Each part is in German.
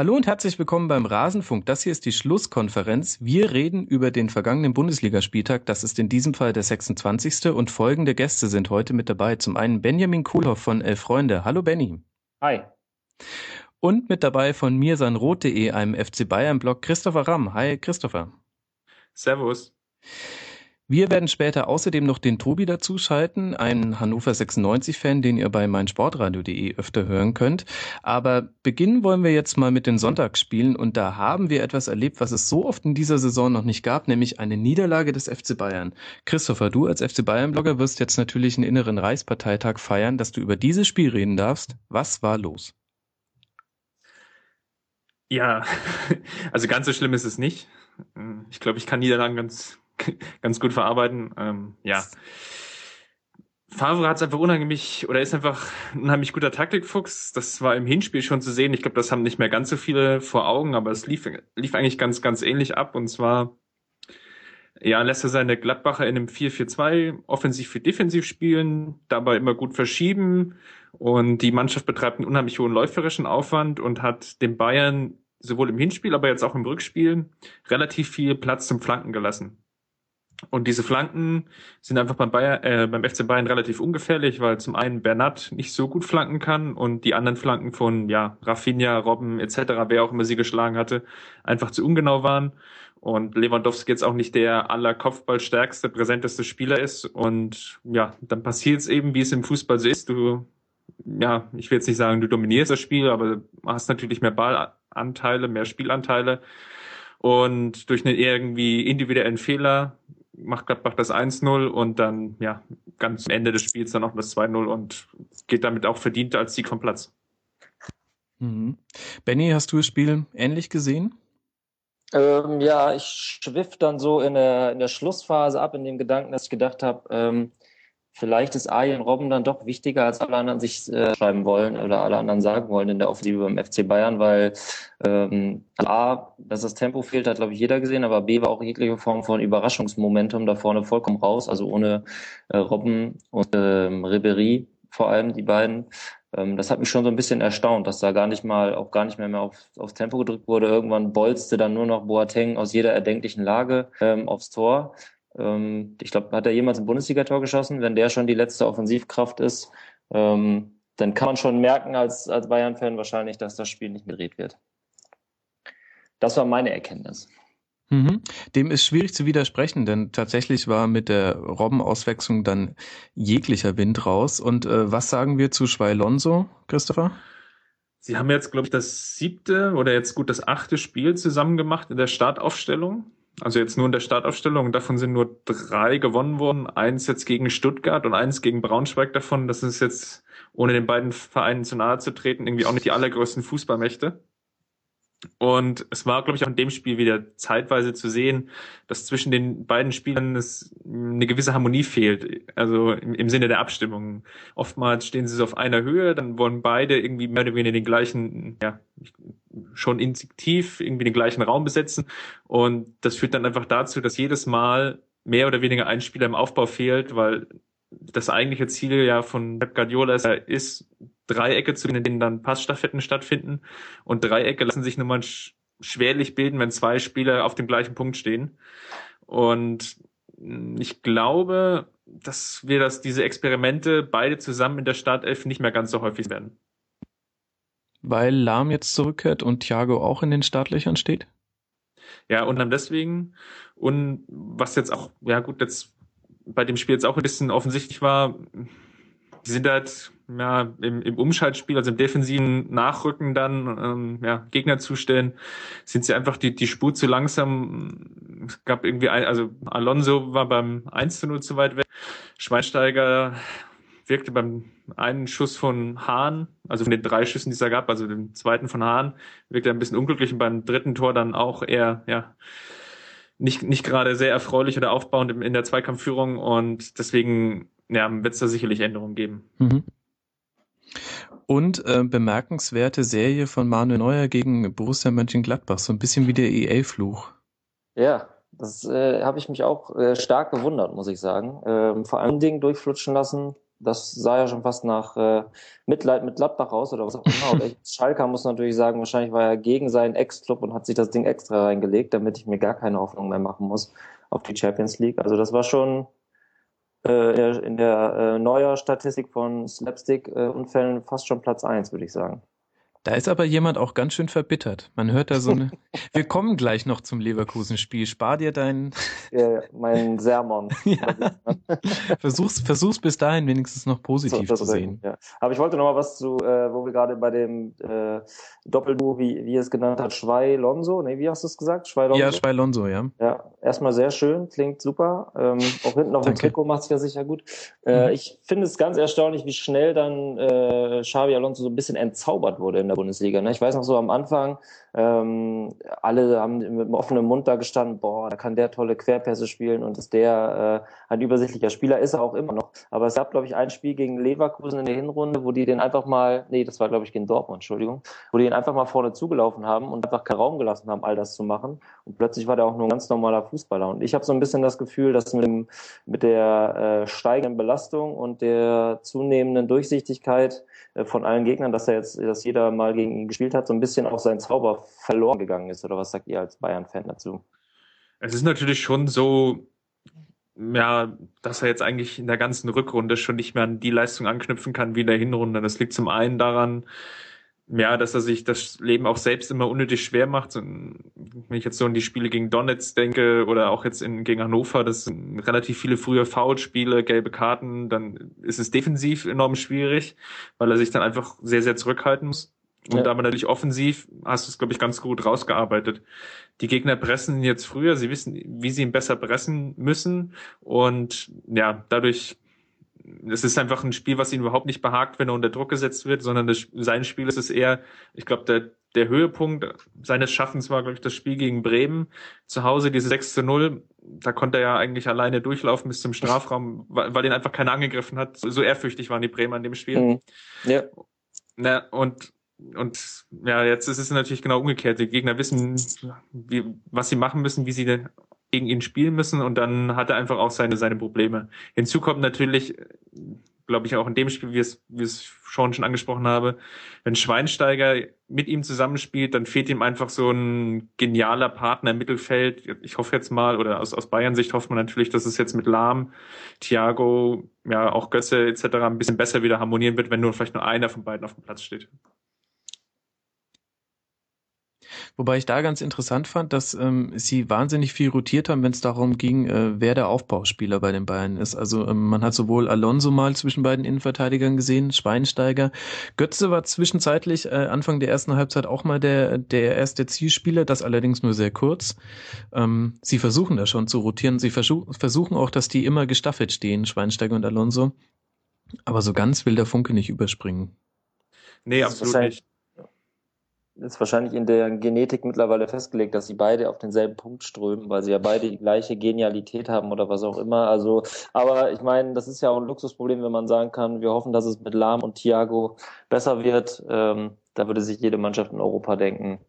Hallo und herzlich willkommen beim Rasenfunk. Das hier ist die Schlusskonferenz. Wir reden über den vergangenen Bundesligaspieltag. Das ist in diesem Fall der 26. Und folgende Gäste sind heute mit dabei. Zum einen Benjamin Kuhlhoff von Elf Freunde. Hallo Benny. Hi. Und mit dabei von mir sein Rot.de, einem FC Bayern Blog, Christopher Ramm. Hi Christopher. Servus. Wir werden später außerdem noch den Tobi dazuschalten, einen Hannover 96-Fan, den ihr bei meinsportradio.de öfter hören könnt. Aber beginnen wollen wir jetzt mal mit den Sonntagsspielen und da haben wir etwas erlebt, was es so oft in dieser Saison noch nicht gab, nämlich eine Niederlage des FC Bayern. Christopher, du als FC Bayern-Blogger wirst jetzt natürlich einen inneren Reichsparteitag feiern, dass du über dieses Spiel reden darfst. Was war los? Ja, also ganz so schlimm ist es nicht. Ich glaube, ich kann Niederlagen ganz ganz gut verarbeiten. Ähm, ja. Favre hat es einfach unheimlich oder ist einfach ein unheimlich guter Taktikfuchs. Das war im Hinspiel schon zu sehen. Ich glaube, das haben nicht mehr ganz so viele vor Augen, aber es lief, lief eigentlich ganz, ganz ähnlich ab. Und zwar, ja, lässt er seine Gladbacher in einem 4-4-2 offensiv für defensiv spielen, dabei immer gut verschieben. Und die Mannschaft betreibt einen unheimlich hohen läuferischen Aufwand und hat den Bayern sowohl im Hinspiel, aber jetzt auch im Rückspiel relativ viel Platz zum Flanken gelassen. Und diese Flanken sind einfach beim, Bayer, äh, beim FC Bayern relativ ungefährlich, weil zum einen Bernat nicht so gut flanken kann und die anderen Flanken von ja Rafinha, Robben etc., wer auch immer sie geschlagen hatte, einfach zu ungenau waren. Und Lewandowski jetzt auch nicht der aller Kopfballstärkste, präsenteste Spieler ist. Und ja, dann passiert es eben, wie es im Fußball so ist. Du, ja, ich will jetzt nicht sagen, du dominierst das Spiel, aber hast natürlich mehr Ballanteile, mehr Spielanteile. Und durch einen irgendwie individuellen Fehler macht Gladbach das 1-0 und dann, ja, ganz am Ende des Spiels dann auch das 2-0 und geht damit auch verdient als Sieg vom Platz. Mhm. Benny, hast du das Spiel ähnlich gesehen? Ähm, ja, ich schwiff dann so in der, in der Schlussphase ab, in dem Gedanken, dass ich gedacht habe, ähm, vielleicht ist Arjen Robben dann doch wichtiger, als alle anderen sich äh, schreiben wollen oder alle anderen sagen wollen in der Offensive beim FC Bayern, weil ähm, A, dass das Tempo fehlt, hat glaube ich jeder gesehen, aber B war auch jegliche Form von Überraschungsmomentum da vorne vollkommen raus, also ohne äh, Robben und ähm, Ribery vor allem, die beiden. Ähm, das hat mich schon so ein bisschen erstaunt, dass da gar nicht mal, auch gar nicht mehr, mehr auf, aufs Tempo gedrückt wurde. Irgendwann bolzte dann nur noch Boateng aus jeder erdenklichen Lage ähm, aufs Tor. Ähm, ich glaube, hat er jemals ein Bundesligator geschossen? Wenn der schon die letzte Offensivkraft ist, ähm, dann kann man schon merken als, als Bayern-Fan wahrscheinlich, dass das Spiel nicht gedreht wird. Das war meine Erkenntnis. Mhm. Dem ist schwierig zu widersprechen, denn tatsächlich war mit der Robbenauswechslung dann jeglicher Wind raus. Und äh, was sagen wir zu Schweilonso, Christopher? Sie haben jetzt, glaube ich, das siebte oder jetzt gut das achte Spiel zusammen gemacht in der Startaufstellung. Also jetzt nur in der Startaufstellung. Davon sind nur drei gewonnen worden. Eins jetzt gegen Stuttgart und eins gegen Braunschweig davon. Das ist jetzt, ohne den beiden Vereinen zu nahe zu treten, irgendwie auch nicht die allergrößten Fußballmächte. Und es war, glaube ich, auch in dem Spiel wieder zeitweise zu sehen, dass zwischen den beiden Spielern es eine gewisse Harmonie fehlt. Also im, im, Sinne der Abstimmung. Oftmals stehen sie so auf einer Höhe, dann wollen beide irgendwie mehr oder weniger den gleichen, ja, schon instinktiv irgendwie den gleichen Raum besetzen. Und das führt dann einfach dazu, dass jedes Mal mehr oder weniger ein Spieler im Aufbau fehlt, weil das eigentliche Ziel ja von Pep Guardiola ist, Dreiecke, zu denen dann Passstaffetten stattfinden. Und Dreiecke lassen sich nun mal schwerlich bilden, wenn zwei Spieler auf dem gleichen Punkt stehen. Und ich glaube, dass wir das, diese Experimente beide zusammen in der Startelf nicht mehr ganz so häufig werden. Weil Lahm jetzt zurückkehrt und Thiago auch in den Startlöchern steht? Ja, und dann deswegen. Und was jetzt auch, ja gut, jetzt bei dem Spiel jetzt auch ein bisschen offensichtlich war, die sind halt ja, im, im Umschaltspiel, also im defensiven Nachrücken dann ähm, ja, Gegner zustellen, sind sie einfach die, die Spur zu langsam. Es gab irgendwie, ein, also Alonso war beim 1 zu 0 zu weit weg. Schweinsteiger wirkte beim einen Schuss von Hahn, also von den drei Schüssen, die es da gab, also dem zweiten von Hahn, wirkte ein bisschen unglücklich und beim dritten Tor dann auch eher, ja, nicht, nicht gerade sehr erfreulich oder aufbauend in der Zweikampfführung und deswegen ja, wird es da sicherlich Änderungen geben. Mhm. Und äh, bemerkenswerte Serie von Manuel Neuer gegen Borussia Mönchengladbach, so ein bisschen wie der EA-Fluch. Ja, das äh, habe ich mich auch äh, stark gewundert, muss ich sagen. Ähm, vor allen Dingen durchflutschen lassen, das sah ja schon fast nach äh, Mitleid mit Gladbach aus oder was auch immer. Aber Schalker muss natürlich sagen, wahrscheinlich war er gegen seinen Ex-Club und hat sich das Ding extra reingelegt, damit ich mir gar keine Hoffnung mehr machen muss auf die Champions League. Also das war schon äh, in der äh, neuer Statistik von Slapstick-Unfällen äh, fast schon Platz eins, würde ich sagen. Da ist aber jemand auch ganz schön verbittert. Man hört da so eine. Wir kommen gleich noch zum Leverkusen-Spiel. Spar dir deinen. Ja, mein Sermon. ja. versuch's, versuch's bis dahin wenigstens noch positiv so, zu sehen. Ja. Aber ich wollte noch mal was zu, äh, wo wir gerade bei dem äh, Doppelduo, wie, wie es genannt hat, Schwei-Lonso. Nee, wie hast du es gesagt? Schwei-Lonso? Ja, Schwei-Lonso, ja. Ja, erstmal sehr schön, klingt super. Ähm, auch hinten auf dem Trikot macht's ja sicher gut. Äh, mhm. Ich finde es ganz erstaunlich, wie schnell dann äh, Xavi Alonso so ein bisschen entzaubert wurde der Bundesliga. Ne? Ich weiß noch so am Anfang, ähm, alle haben mit einem offenen Mund da gestanden, boah, da kann der tolle Querpässe spielen und ist der äh, ein übersichtlicher Spieler, ist er auch immer noch. Aber es gab, glaube ich, ein Spiel gegen Leverkusen in der Hinrunde, wo die den einfach mal, nee, das war, glaube ich, gegen Dortmund, Entschuldigung, wo die ihn einfach mal vorne zugelaufen haben und einfach keinen Raum gelassen haben, all das zu machen. Und plötzlich war der auch nur ein ganz normaler Fußballer. Und ich habe so ein bisschen das Gefühl, dass mit, dem, mit der äh, steigenden Belastung und der zunehmenden Durchsichtigkeit äh, von allen Gegnern, dass er jetzt, dass jeder mal gegen ihn gespielt hat, so ein bisschen auch sein Zauber verloren gegangen ist. Oder was sagt ihr als Bayern-Fan dazu? Es ist natürlich schon so, ja, dass er jetzt eigentlich in der ganzen Rückrunde schon nicht mehr an die Leistung anknüpfen kann wie in der Hinrunde. Das liegt zum einen daran, ja, dass er sich das Leben auch selbst immer unnötig schwer macht. wenn ich jetzt so an die Spiele gegen Donetsk denke oder auch jetzt in, gegen Hannover, das sind relativ viele frühe Foulspiele, gelbe Karten, dann ist es defensiv enorm schwierig, weil er sich dann einfach sehr, sehr zurückhalten muss. Und ja. aber natürlich offensiv hast du es, glaube ich, ganz gut rausgearbeitet. Die Gegner pressen jetzt früher, sie wissen, wie sie ihn besser pressen müssen. Und ja, dadurch es ist einfach ein Spiel, was ihn überhaupt nicht behagt, wenn er unter Druck gesetzt wird, sondern das, sein Spiel ist es eher, ich glaube, der, der Höhepunkt seines Schaffens war, glaube ich, das Spiel gegen Bremen. Zu Hause diese 6 zu 0, da konnte er ja eigentlich alleine durchlaufen bis zum Strafraum, weil, weil ihn einfach keiner angegriffen hat. So, ehrfürchtig waren die Bremer in dem Spiel. Mhm. Ja. Na, und und ja, jetzt ist es natürlich genau umgekehrt. Die Gegner wissen, wie, was sie machen müssen, wie sie gegen ihn spielen müssen und dann hat er einfach auch seine, seine Probleme. Hinzu kommt natürlich, glaube ich, auch in dem Spiel, wie es, wie es schon schon angesprochen habe, wenn Schweinsteiger mit ihm zusammenspielt, dann fehlt ihm einfach so ein genialer Partner im Mittelfeld. Ich hoffe jetzt mal, oder aus, aus Bayern Sicht hofft man natürlich, dass es jetzt mit Lahm, Thiago, ja, auch Götze etc. ein bisschen besser wieder harmonieren wird, wenn nur vielleicht nur einer von beiden auf dem Platz steht. Wobei ich da ganz interessant fand, dass ähm, sie wahnsinnig viel rotiert haben, wenn es darum ging, äh, wer der Aufbauspieler bei den Bayern ist. Also ähm, man hat sowohl Alonso mal zwischen beiden Innenverteidigern gesehen, Schweinsteiger. Götze war zwischenzeitlich äh, Anfang der ersten Halbzeit auch mal der, der erste Zielspieler, das allerdings nur sehr kurz. Ähm, sie versuchen da schon zu rotieren. Sie versuchen auch, dass die immer gestaffelt stehen, Schweinsteiger und Alonso. Aber so ganz will der Funke nicht überspringen. Nee, absolut nicht ist wahrscheinlich in der Genetik mittlerweile festgelegt, dass sie beide auf denselben Punkt strömen, weil sie ja beide die gleiche Genialität haben oder was auch immer. Also, aber ich meine, das ist ja auch ein Luxusproblem, wenn man sagen kann, wir hoffen, dass es mit Lahm und Thiago besser wird. Ähm, da würde sich jede Mannschaft in Europa denken,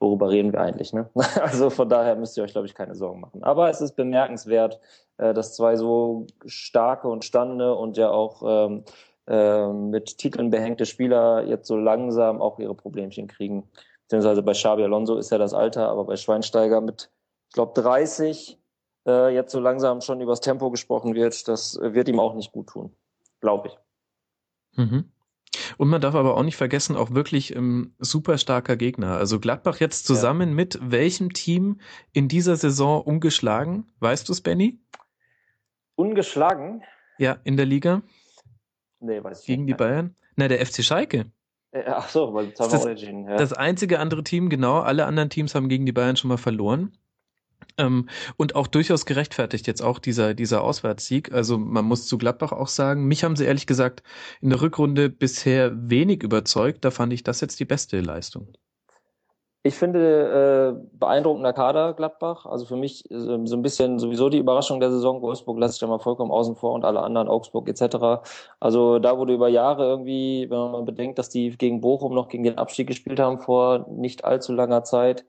worüber reden wir eigentlich, ne? Also von daher müsst ihr euch, glaube ich, keine Sorgen machen. Aber es ist bemerkenswert, äh, dass zwei so starke und stande und ja auch ähm, äh, mit Titeln behängte Spieler jetzt so langsam auch ihre Problemchen kriegen. Beziehungsweise bei Xabi Alonso ist ja das Alter, aber bei Schweinsteiger mit, ich glaube, 30 äh, jetzt so langsam schon übers Tempo gesprochen wird, das wird ihm auch nicht gut tun, glaube ich. Mhm. Und man darf aber auch nicht vergessen, auch wirklich ähm, super starker Gegner. Also Gladbach jetzt zusammen ja. mit welchem Team in dieser Saison ungeschlagen? Weißt du es, Benny? Ungeschlagen? Ja, in der Liga. Nee, weiß ich Gegen nicht. die Bayern? Na, der FC Schalke. Äh, ach so, weil das, das, ja. das einzige andere Team, genau. Alle anderen Teams haben gegen die Bayern schon mal verloren. Ähm, und auch durchaus gerechtfertigt jetzt auch dieser, dieser Auswärtssieg. Also man muss zu Gladbach auch sagen, mich haben sie ehrlich gesagt in der Rückrunde bisher wenig überzeugt. Da fand ich das jetzt die beste Leistung. Ich finde äh, beeindruckender Kader Gladbach. Also für mich äh, so ein bisschen sowieso die Überraschung der Saison. Wolfsburg lasse ich da mal vollkommen außen vor und alle anderen, Augsburg etc. Also da wurde über Jahre irgendwie, wenn man bedenkt, dass die gegen Bochum noch gegen den Abstieg gespielt haben vor nicht allzu langer Zeit,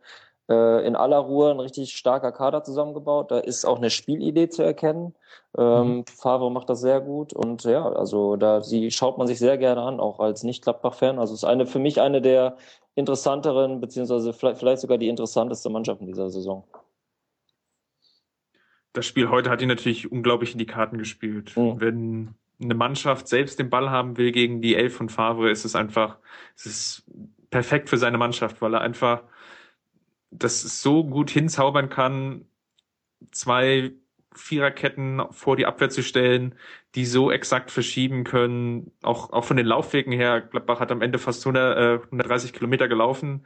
äh, in aller Ruhe ein richtig starker Kader zusammengebaut. Da ist auch eine Spielidee zu erkennen. Ähm, mhm. Favre macht das sehr gut und ja, also da sie schaut man sich sehr gerne an, auch als Nicht-Gladbach-Fan. Also es ist eine für mich eine der interessanteren, beziehungsweise vielleicht, sogar die interessanteste Mannschaft in dieser Saison. Das Spiel heute hat ihn natürlich unglaublich in die Karten gespielt. Mhm. Wenn eine Mannschaft selbst den Ball haben will gegen die Elf von Favre, ist es einfach, es ist perfekt für seine Mannschaft, weil er einfach das so gut hinzaubern kann, zwei Viererketten vor die Abwehr zu stellen, die so exakt verschieben können, auch, auch von den Laufwegen her. Gladbach hat am Ende fast 100, äh, 130 Kilometer gelaufen.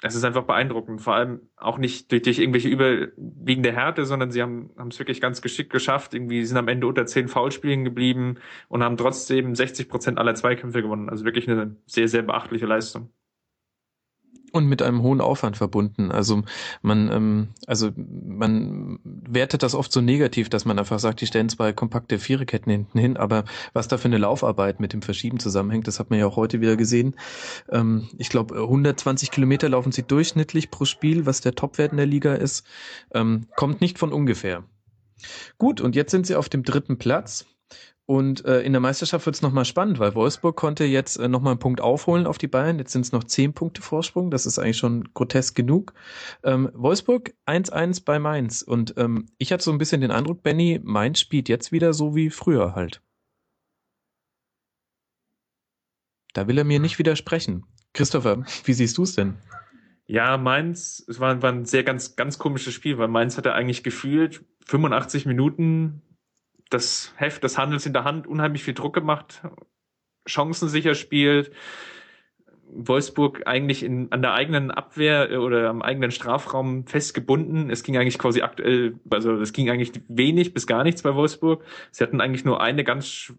Es ist einfach beeindruckend, vor allem auch nicht durch, durch irgendwelche überwiegende Härte, sondern sie haben es wirklich ganz geschickt geschafft. Irgendwie sind am Ende unter zehn Foulspielen geblieben und haben trotzdem 60 Prozent aller Zweikämpfe gewonnen. Also wirklich eine sehr, sehr beachtliche Leistung. Und mit einem hohen Aufwand verbunden. Also man, ähm, also man wertet das oft so negativ, dass man einfach sagt, die stellen zwei kompakte Viererketten hinten hin, aber was da für eine Laufarbeit mit dem Verschieben zusammenhängt, das hat man ja auch heute wieder gesehen. Ähm, ich glaube, 120 Kilometer laufen sie durchschnittlich pro Spiel, was der Topwert in der Liga ist. Ähm, kommt nicht von ungefähr. Gut, und jetzt sind sie auf dem dritten Platz. Und äh, in der Meisterschaft wird es nochmal spannend, weil Wolfsburg konnte jetzt äh, nochmal einen Punkt aufholen auf die Bayern. Jetzt sind es noch zehn Punkte Vorsprung. Das ist eigentlich schon grotesk genug. Ähm, Wolfsburg 1-1 bei Mainz. Und ähm, ich hatte so ein bisschen den Eindruck, Benny, Mainz spielt jetzt wieder so wie früher halt. Da will er mir nicht widersprechen. Christopher, wie siehst du es denn? Ja, Mainz, es war, war ein sehr ganz, ganz komisches Spiel, weil Mainz hatte eigentlich gefühlt 85 Minuten das Heft des Handels in der Hand unheimlich viel Druck gemacht, Chancen sicher spielt. Wolfsburg eigentlich in, an der eigenen Abwehr äh, oder am eigenen Strafraum festgebunden. Es ging eigentlich quasi aktuell, also es ging eigentlich wenig bis gar nichts bei Wolfsburg. Sie hatten eigentlich nur eine ganz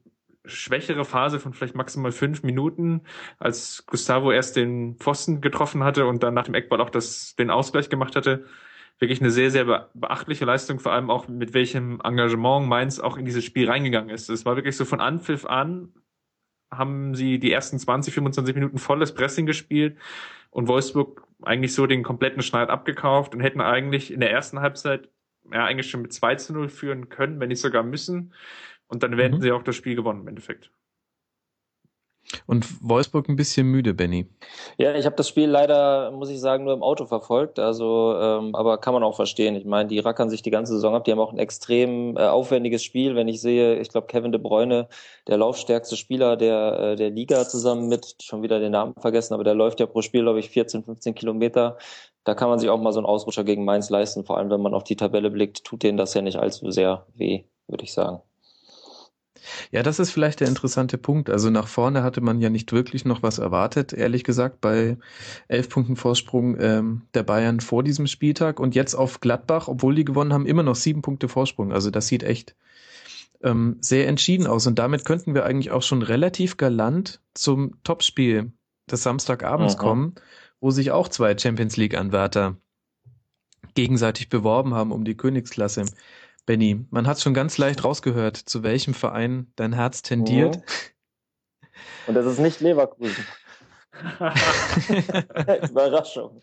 schwächere Phase von vielleicht maximal fünf Minuten, als Gustavo erst den Pfosten getroffen hatte und dann nach dem Eckball auch das, den Ausgleich gemacht hatte wirklich eine sehr, sehr beachtliche Leistung, vor allem auch mit welchem Engagement Mainz auch in dieses Spiel reingegangen ist. Es war wirklich so von Anpfiff an, haben sie die ersten 20, 25 Minuten volles Pressing gespielt und Wolfsburg eigentlich so den kompletten Schneid abgekauft und hätten eigentlich in der ersten Halbzeit ja eigentlich schon mit 2 zu 0 führen können, wenn nicht sogar müssen. Und dann hätten mhm. sie auch das Spiel gewonnen im Endeffekt. Und Wolfsburg ein bisschen müde, Benny. Ja, ich habe das Spiel leider, muss ich sagen, nur im Auto verfolgt. Also, ähm, aber kann man auch verstehen. Ich meine, die rackern sich die ganze Saison ab. Die haben auch ein extrem äh, aufwendiges Spiel. Wenn ich sehe, ich glaube, Kevin de Bruyne, der laufstärkste Spieler der, äh, der Liga zusammen mit, schon wieder den Namen vergessen, aber der läuft ja pro Spiel, glaube ich, 14, 15 Kilometer. Da kann man sich auch mal so einen Ausrutscher gegen Mainz leisten. Vor allem, wenn man auf die Tabelle blickt, tut denen das ja nicht allzu sehr weh, würde ich sagen. Ja, das ist vielleicht der interessante Punkt. Also nach vorne hatte man ja nicht wirklich noch was erwartet, ehrlich gesagt, bei elf Punkten Vorsprung ähm, der Bayern vor diesem Spieltag und jetzt auf Gladbach, obwohl die gewonnen haben, immer noch sieben Punkte Vorsprung. Also das sieht echt ähm, sehr entschieden aus und damit könnten wir eigentlich auch schon relativ galant zum Topspiel des Samstagabends Aha. kommen, wo sich auch zwei Champions League Anwärter gegenseitig beworben haben um die Königsklasse. Benny, man hat schon ganz leicht rausgehört, zu welchem Verein dein Herz tendiert. Mhm. Und das ist nicht Leverkusen. Überraschung.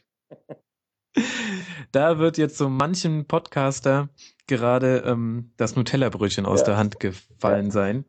Da wird jetzt so manchen Podcaster gerade ähm, das Nutella-Brötchen aus ja. der Hand gefallen sein.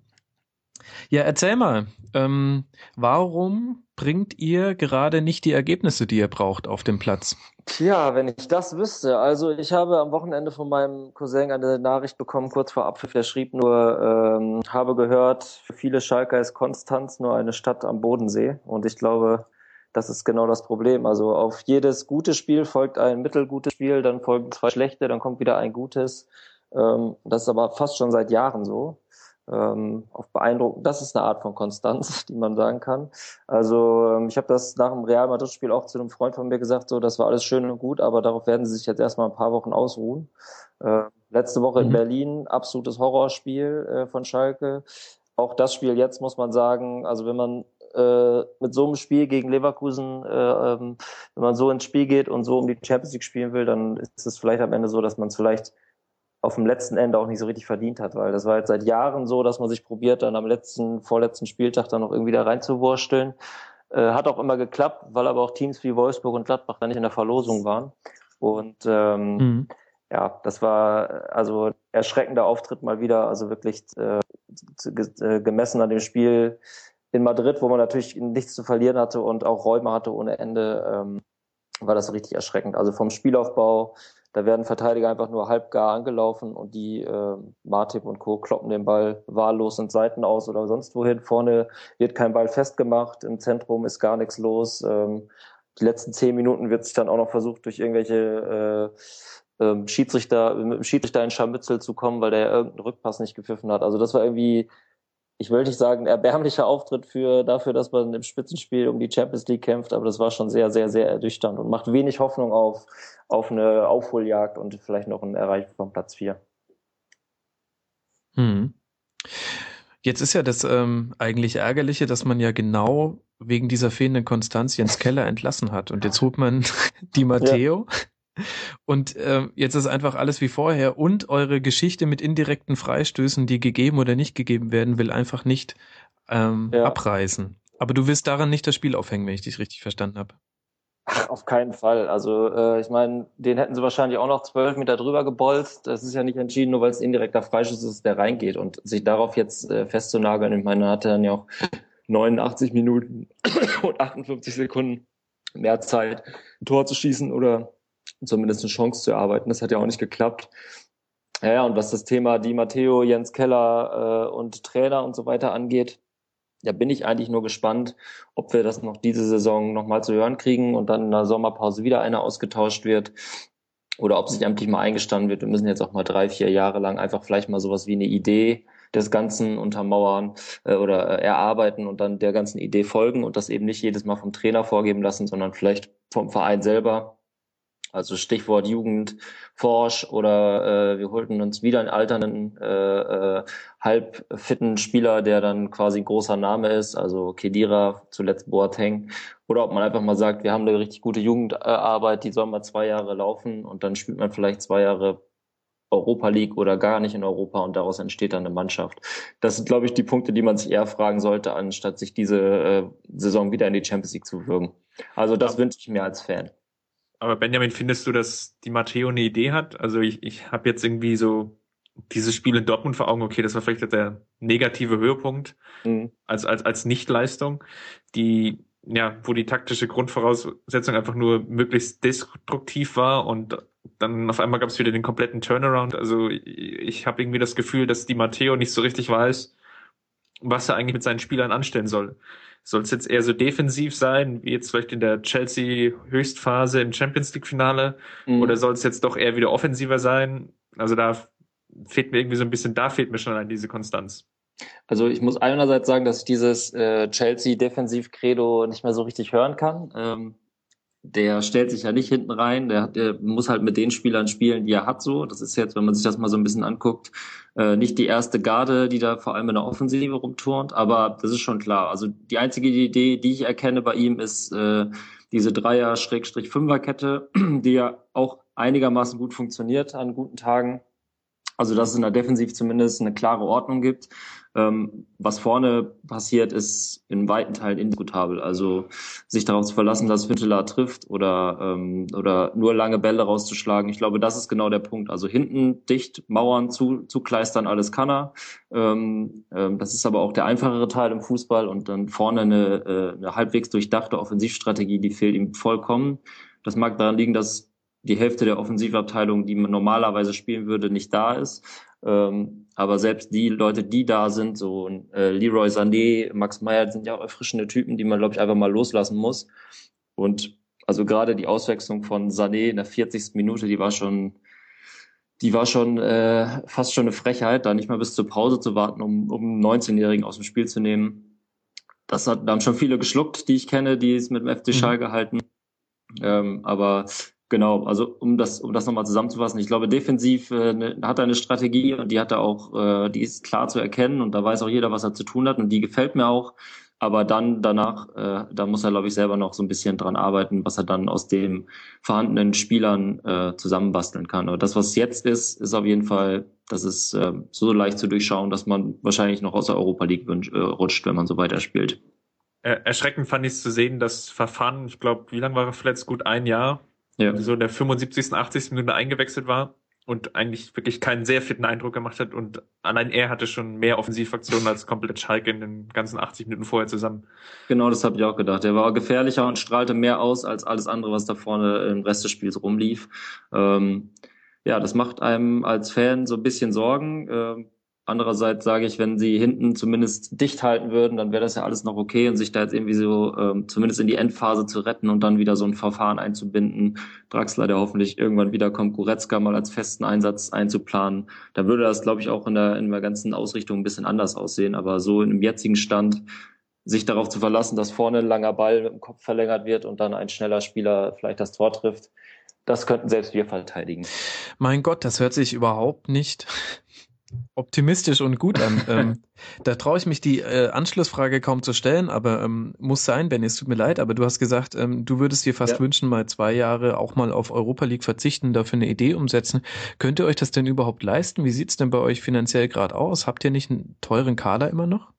Ja, erzähl mal, ähm, warum bringt ihr gerade nicht die Ergebnisse, die ihr braucht, auf dem Platz? Tja, wenn ich das wüsste. Also ich habe am Wochenende von meinem Cousin eine Nachricht bekommen, kurz vor Abpfiff. Der schrieb nur, ähm, habe gehört, für viele Schalker ist Konstanz nur eine Stadt am Bodensee. Und ich glaube, das ist genau das Problem. Also auf jedes gute Spiel folgt ein mittelgutes Spiel, dann folgen zwei schlechte, dann kommt wieder ein gutes. Ähm, das ist aber fast schon seit Jahren so ähm, auf beeindruckend. Das ist eine Art von Konstanz, die man sagen kann. Also ähm, ich habe das nach dem Real Madrid-Spiel auch zu einem Freund von mir gesagt, so das war alles schön und gut, aber darauf werden sie sich jetzt erstmal ein paar Wochen ausruhen. Äh, letzte Woche mhm. in Berlin, absolutes Horrorspiel äh, von Schalke. Auch das Spiel jetzt muss man sagen, also wenn man äh, mit so einem Spiel gegen Leverkusen, äh, ähm, wenn man so ins Spiel geht und so um die Champions League spielen will, dann ist es vielleicht am Ende so, dass man es vielleicht auf dem letzten Ende auch nicht so richtig verdient hat, weil das war jetzt seit Jahren so, dass man sich probiert, dann am letzten, vorletzten Spieltag dann noch irgendwie da reinzuwursteln. Äh, hat auch immer geklappt, weil aber auch Teams wie Wolfsburg und Gladbach da nicht in der Verlosung waren. Und ähm, mhm. ja, das war also erschreckender Auftritt mal wieder, also wirklich äh, äh, gemessen an dem Spiel in Madrid, wo man natürlich nichts zu verlieren hatte und auch Räume hatte ohne Ende, ähm, war das richtig erschreckend. Also vom Spielaufbau, da werden Verteidiger einfach nur halbgar angelaufen und die äh, Martip und Co. kloppen den Ball wahllos in Seiten aus oder sonst wohin. Vorne wird kein Ball festgemacht, im Zentrum ist gar nichts los. Ähm, die letzten zehn Minuten wird sich dann auch noch versucht, durch irgendwelche äh, ähm, Schiedsrichter, mit dem Schiedsrichter in Scharmützel zu kommen, weil der ja irgendeinen Rückpass nicht gepfiffen hat. Also das war irgendwie ich will nicht sagen, erbärmlicher Auftritt für dafür, dass man im Spitzenspiel um die Champions League kämpft, aber das war schon sehr, sehr, sehr ernüchternd und macht wenig Hoffnung auf, auf eine Aufholjagd und vielleicht noch ein Erreichen von Platz 4. Hm. Jetzt ist ja das ähm, eigentlich Ärgerliche, dass man ja genau wegen dieser fehlenden Konstanz Jens Keller entlassen hat. Und jetzt holt man die Matteo. Ja. Und äh, jetzt ist einfach alles wie vorher und eure Geschichte mit indirekten Freistößen, die gegeben oder nicht gegeben werden, will einfach nicht ähm, ja. abreißen. Aber du willst daran nicht das Spiel aufhängen, wenn ich dich richtig verstanden habe. Ach, auf keinen Fall. Also äh, ich meine, den hätten sie wahrscheinlich auch noch zwölf Meter drüber gebolzt. Das ist ja nicht entschieden, nur weil es indirekter Freischuss ist, der reingeht. Und sich darauf jetzt äh, festzunageln, ich meine, hatte dann ja auch 89 Minuten und 58 Sekunden mehr Zeit, ein Tor zu schießen oder zumindest eine Chance zu erarbeiten. Das hat ja auch nicht geklappt. Ja, und was das Thema Di Matteo, Jens Keller äh, und Trainer und so weiter angeht, da bin ich eigentlich nur gespannt, ob wir das noch diese Saison nochmal zu hören kriegen und dann in der Sommerpause wieder einer ausgetauscht wird oder ob sich endlich mal eingestanden wird. Wir müssen jetzt auch mal drei, vier Jahre lang einfach vielleicht mal sowas wie eine Idee des Ganzen untermauern äh, oder äh, erarbeiten und dann der ganzen Idee folgen und das eben nicht jedes Mal vom Trainer vorgeben lassen, sondern vielleicht vom Verein selber also Stichwort Jugendforsch oder äh, wir holten uns wieder einen alternden, äh, äh, halbfitten Spieler, der dann quasi großer Name ist, also Kedira, zuletzt Boateng. Oder ob man einfach mal sagt, wir haben eine richtig gute Jugendarbeit, die soll mal zwei Jahre laufen und dann spielt man vielleicht zwei Jahre Europa League oder gar nicht in Europa und daraus entsteht dann eine Mannschaft. Das sind, glaube ich, die Punkte, die man sich eher fragen sollte, anstatt sich diese äh, Saison wieder in die Champions League zu würgen. Also das wünsche ich mir als Fan. Aber Benjamin, findest du, dass die Matteo eine Idee hat? Also ich, ich habe jetzt irgendwie so dieses Spiel in Dortmund vor Augen, okay, das war vielleicht der negative Höhepunkt mhm. als, als, als Nichtleistung, die, ja, wo die taktische Grundvoraussetzung einfach nur möglichst destruktiv war und dann auf einmal gab es wieder den kompletten Turnaround. Also ich, ich habe irgendwie das Gefühl, dass die Matteo nicht so richtig weiß, was er eigentlich mit seinen Spielern anstellen soll. Soll es jetzt eher so defensiv sein, wie jetzt vielleicht in der Chelsea-Höchstphase im Champions League-Finale? Mhm. Oder soll es jetzt doch eher wieder offensiver sein? Also da fehlt mir irgendwie so ein bisschen, da fehlt mir schon an diese Konstanz. Also ich muss einerseits sagen, dass ich dieses äh, Chelsea-Defensiv-Credo nicht mehr so richtig hören kann. Ähm, der stellt sich ja nicht hinten rein, der, der muss halt mit den Spielern spielen, die er hat so. Das ist jetzt, wenn man sich das mal so ein bisschen anguckt, äh, nicht die erste Garde, die da vor allem in der Offensive rumturnt, aber das ist schon klar. Also die einzige Idee, die ich erkenne bei ihm, ist äh, diese Dreier-Fünfer-Kette, die ja auch einigermaßen gut funktioniert an guten Tagen. Also dass es in der Defensiv zumindest eine klare Ordnung gibt. Ähm, was vorne passiert, ist in weiten Teilen indiskutabel. Also sich darauf zu verlassen, dass Hünteler trifft oder, ähm, oder nur lange Bälle rauszuschlagen. Ich glaube, das ist genau der Punkt. Also hinten dicht, Mauern zu, zu kleistern, alles kann er. Ähm, ähm, das ist aber auch der einfachere Teil im Fußball und dann vorne eine, äh, eine halbwegs durchdachte Offensivstrategie, die fehlt ihm vollkommen. Das mag daran liegen, dass die Hälfte der Offensivabteilung, die man normalerweise spielen würde, nicht da ist. Ähm, aber selbst die Leute, die da sind, so äh, Leroy Sané, Max Meyer, sind ja auch erfrischende Typen, die man, glaube ich, einfach mal loslassen muss. Und also gerade die Auswechslung von Sané in der 40. Minute, die war schon, die war schon äh, fast schon eine Frechheit, da nicht mal bis zur Pause zu warten, um, um einen 19-Jährigen aus dem Spiel zu nehmen. Das hat, da haben schon viele geschluckt, die ich kenne, die es mit dem FC mhm. Schalke halten. Ähm, aber Genau, also um das, um das nochmal zusammenzufassen, ich glaube, defensiv äh, ne, hat er eine Strategie und die hat er auch, äh, die ist klar zu erkennen und da weiß auch jeder, was er zu tun hat und die gefällt mir auch. Aber dann danach, äh, da muss er, glaube ich, selber noch so ein bisschen dran arbeiten, was er dann aus den vorhandenen Spielern äh, zusammenbasteln kann. Aber das, was jetzt ist, ist auf jeden Fall, das ist äh, so leicht zu durchschauen, dass man wahrscheinlich noch aus der Europa League wünsch, äh, rutscht, wenn man so weiterspielt. erschreckend fand ich es zu sehen, dass Verfahren, ich glaube, wie lange war er verletzt? Gut ein Jahr. Ja. So in der 75., 80. Minute eingewechselt war und eigentlich wirklich keinen sehr fitten Eindruck gemacht hat und allein er hatte schon mehr Offensivaktionen als komplett Schalke in den ganzen 80 Minuten vorher zusammen. Genau, das habe ich auch gedacht. Er war gefährlicher und strahlte mehr aus als alles andere, was da vorne im Rest des Spiels rumlief. Ähm, ja, das macht einem als Fan so ein bisschen Sorgen. Ähm, Andererseits sage ich, wenn sie hinten zumindest dicht halten würden, dann wäre das ja alles noch okay und sich da jetzt irgendwie so ähm, zumindest in die Endphase zu retten und dann wieder so ein Verfahren einzubinden. Draxler, der hoffentlich irgendwann wieder kommt, Goretzka mal als festen Einsatz einzuplanen. Da würde das, glaube ich, auch in der, in der ganzen Ausrichtung ein bisschen anders aussehen. Aber so im jetzigen Stand sich darauf zu verlassen, dass vorne ein langer Ball mit dem Kopf verlängert wird und dann ein schneller Spieler vielleicht das Tor trifft, das könnten selbst wir verteidigen. Mein Gott, das hört sich überhaupt nicht optimistisch und gut an. ähm, da traue ich mich die äh, Anschlussfrage kaum zu stellen, aber ähm, muss sein, Benny, es tut mir leid, aber du hast gesagt, ähm, du würdest dir fast ja. wünschen, mal zwei Jahre auch mal auf Europa League verzichten, dafür eine Idee umsetzen. Könnt ihr euch das denn überhaupt leisten? Wie sieht's denn bei euch finanziell gerade aus? Habt ihr nicht einen teuren Kader immer noch?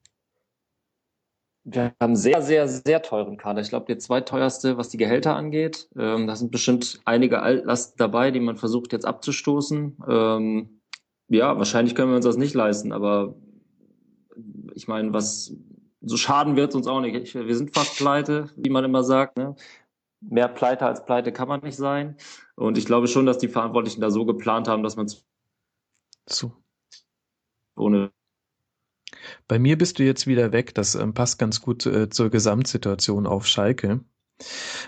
Wir haben sehr, sehr, sehr teuren Kader. Ich glaube, der zweiteuerste, was die Gehälter angeht. Ähm, da sind bestimmt einige Altlasten dabei, die man versucht jetzt abzustoßen. Ähm, ja, wahrscheinlich können wir uns das nicht leisten, aber ich meine, was so schaden wird uns auch nicht. Wir sind fast pleite, wie man immer sagt. Ne? Mehr pleite als pleite kann man nicht sein. Und ich glaube schon, dass die Verantwortlichen da so geplant haben, dass man so ohne bei mir bist du jetzt wieder weg. Das ähm, passt ganz gut äh, zur Gesamtsituation auf Schalke.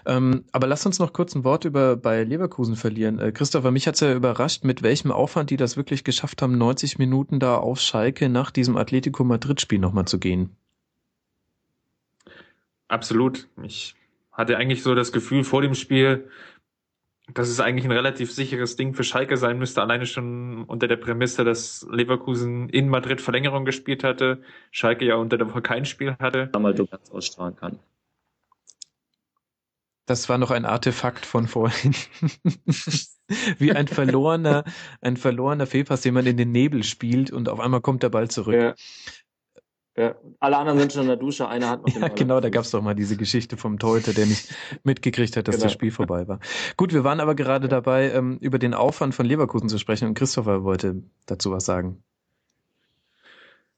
Ähm, aber lass uns noch kurz ein Wort über bei Leverkusen verlieren. Äh, Christopher, mich hat's ja überrascht, mit welchem Aufwand die das wirklich geschafft haben, 90 Minuten da auf Schalke nach diesem Atletico Madrid-Spiel nochmal zu gehen. Absolut. Ich hatte eigentlich so das Gefühl vor dem Spiel, dass es eigentlich ein relativ sicheres Ding für Schalke sein müsste, alleine schon unter der Prämisse, dass Leverkusen in Madrid Verlängerung gespielt hatte, Schalke ja unter der Woche kein Spiel hatte. Mal du ganz ausstrahlen kann. Das war noch ein Artefakt von vorhin. Wie ein verlorener, ein verlorener Fehlpass, den man in den Nebel spielt und auf einmal kommt der Ball zurück. Ja. Ja, alle anderen sind schon in der Dusche, einer hat noch den Ja, genau, da gab es doch mal diese Geschichte vom Torhüter, der nicht mitgekriegt hat, dass genau. das Spiel vorbei war. Gut, wir waren aber gerade dabei, ähm, über den Aufwand von Leverkusen zu sprechen und Christopher wollte dazu was sagen.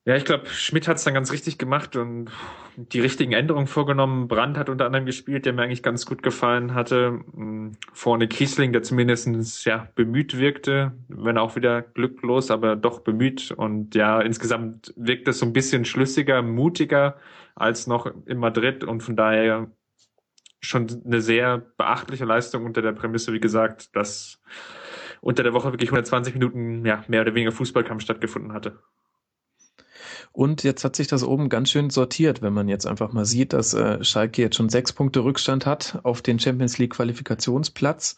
Ja, ich glaube, Schmidt hat es dann ganz richtig gemacht und die richtigen Änderungen vorgenommen. Brandt hat unter anderem gespielt, der mir eigentlich ganz gut gefallen hatte. Hm, vorne Kiesling, der zumindestens ja bemüht wirkte, wenn auch wieder glücklos, aber doch bemüht. Und ja, insgesamt wirkt es so ein bisschen schlüssiger, mutiger als noch in Madrid und von daher schon eine sehr beachtliche Leistung unter der Prämisse, wie gesagt, dass unter der Woche wirklich 120 Minuten ja, mehr oder weniger Fußballkampf stattgefunden hatte. Und jetzt hat sich das oben ganz schön sortiert, wenn man jetzt einfach mal sieht, dass äh, Schalke jetzt schon sechs Punkte Rückstand hat auf den Champions League Qualifikationsplatz.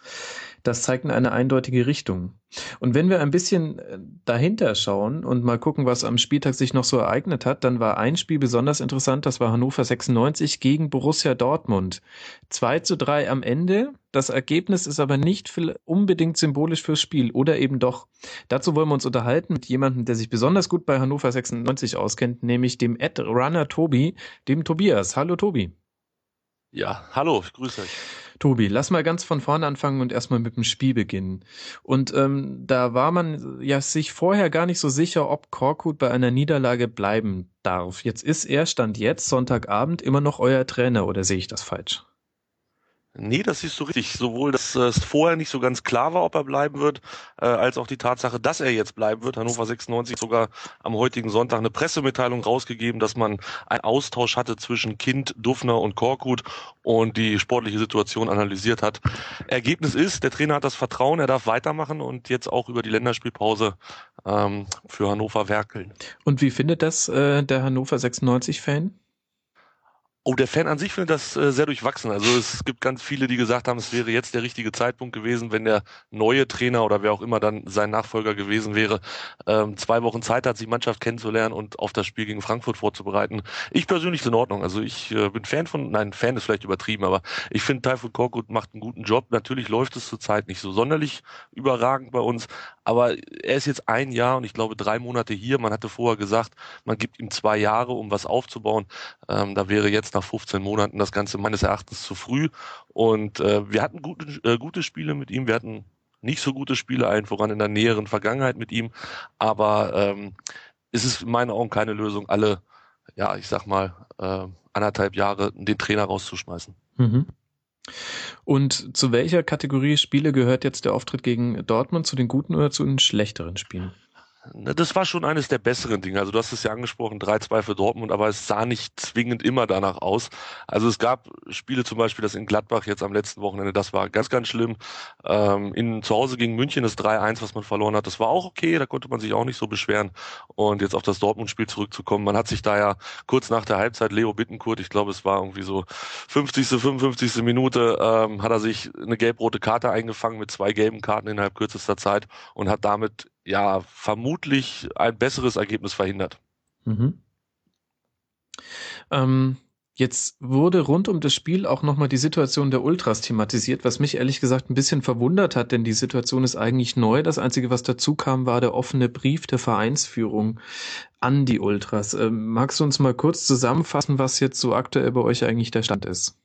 Das zeigt eine eindeutige Richtung. Und wenn wir ein bisschen äh, dahinter schauen und mal gucken, was am Spieltag sich noch so ereignet hat, dann war ein Spiel besonders interessant, das war Hannover 96 gegen Borussia Dortmund. 2 zu 3 am Ende. Das Ergebnis ist aber nicht unbedingt symbolisch fürs Spiel oder eben doch. Dazu wollen wir uns unterhalten mit jemandem, der sich besonders gut bei Hannover 96 auskennt, nämlich dem Ed Runner Tobi, dem Tobias. Hallo Tobi. Ja, hallo, ich grüße euch. Tobi, lass mal ganz von vorne anfangen und erstmal mit dem Spiel beginnen. Und ähm, da war man ja sich vorher gar nicht so sicher, ob Korkut bei einer Niederlage bleiben darf. Jetzt ist er, Stand jetzt, Sonntagabend, immer noch euer Trainer oder sehe ich das falsch? Nee, das siehst du richtig. Sowohl, dass es vorher nicht so ganz klar war, ob er bleiben wird, äh, als auch die Tatsache, dass er jetzt bleiben wird. Hannover 96 sogar am heutigen Sonntag eine Pressemitteilung rausgegeben, dass man einen Austausch hatte zwischen Kind, Dufner und Korkut und die sportliche Situation analysiert hat. Ergebnis ist, der Trainer hat das Vertrauen, er darf weitermachen und jetzt auch über die Länderspielpause ähm, für Hannover werkeln. Und wie findet das äh, der Hannover 96-Fan? Oh, der Fan an sich findet das äh, sehr durchwachsen. Also es gibt ganz viele, die gesagt haben, es wäre jetzt der richtige Zeitpunkt gewesen, wenn der neue Trainer oder wer auch immer dann sein Nachfolger gewesen wäre, ähm, zwei Wochen Zeit hat, sich Mannschaft kennenzulernen und auf das Spiel gegen Frankfurt vorzubereiten. Ich persönlich ist in Ordnung. Also ich äh, bin Fan von, nein, Fan ist vielleicht übertrieben, aber ich finde Typhoon Korkut macht einen guten Job. Natürlich läuft es zurzeit nicht so sonderlich überragend bei uns, aber er ist jetzt ein Jahr und ich glaube drei Monate hier. Man hatte vorher gesagt, man gibt ihm zwei Jahre, um was aufzubauen. Ähm, da wäre jetzt nach 15 Monaten das Ganze meines Erachtens zu früh. Und äh, wir hatten gute, äh, gute Spiele mit ihm, wir hatten nicht so gute Spiele, allen voran in der näheren Vergangenheit mit ihm. Aber ähm, es ist in meinen Augen keine Lösung, alle, ja, ich sag mal, äh, anderthalb Jahre den Trainer rauszuschmeißen. Mhm. Und zu welcher Kategorie Spiele gehört jetzt der Auftritt gegen Dortmund? Zu den guten oder zu den schlechteren Spielen? Das war schon eines der besseren Dinge. Also du hast es ja angesprochen, 3-2 für Dortmund, aber es sah nicht zwingend immer danach aus. Also es gab Spiele zum Beispiel, das in Gladbach jetzt am letzten Wochenende, das war ganz, ganz schlimm. Ähm, in zu Hause gegen München das 3-1, was man verloren hat, das war auch okay, da konnte man sich auch nicht so beschweren. Und jetzt auf das Dortmund-Spiel zurückzukommen, man hat sich da ja kurz nach der Halbzeit, Leo Bittenkurt, ich glaube es war irgendwie so 50., 55. Minute, ähm, hat er sich eine gelb-rote Karte eingefangen mit zwei gelben Karten innerhalb kürzester Zeit und hat damit ja vermutlich ein besseres Ergebnis verhindert. Mhm. Ähm, jetzt wurde rund um das Spiel auch nochmal die Situation der Ultras thematisiert, was mich ehrlich gesagt ein bisschen verwundert hat, denn die Situation ist eigentlich neu. Das Einzige, was dazu kam, war der offene Brief der Vereinsführung an die Ultras. Ähm, magst du uns mal kurz zusammenfassen, was jetzt so aktuell bei euch eigentlich der Stand ist?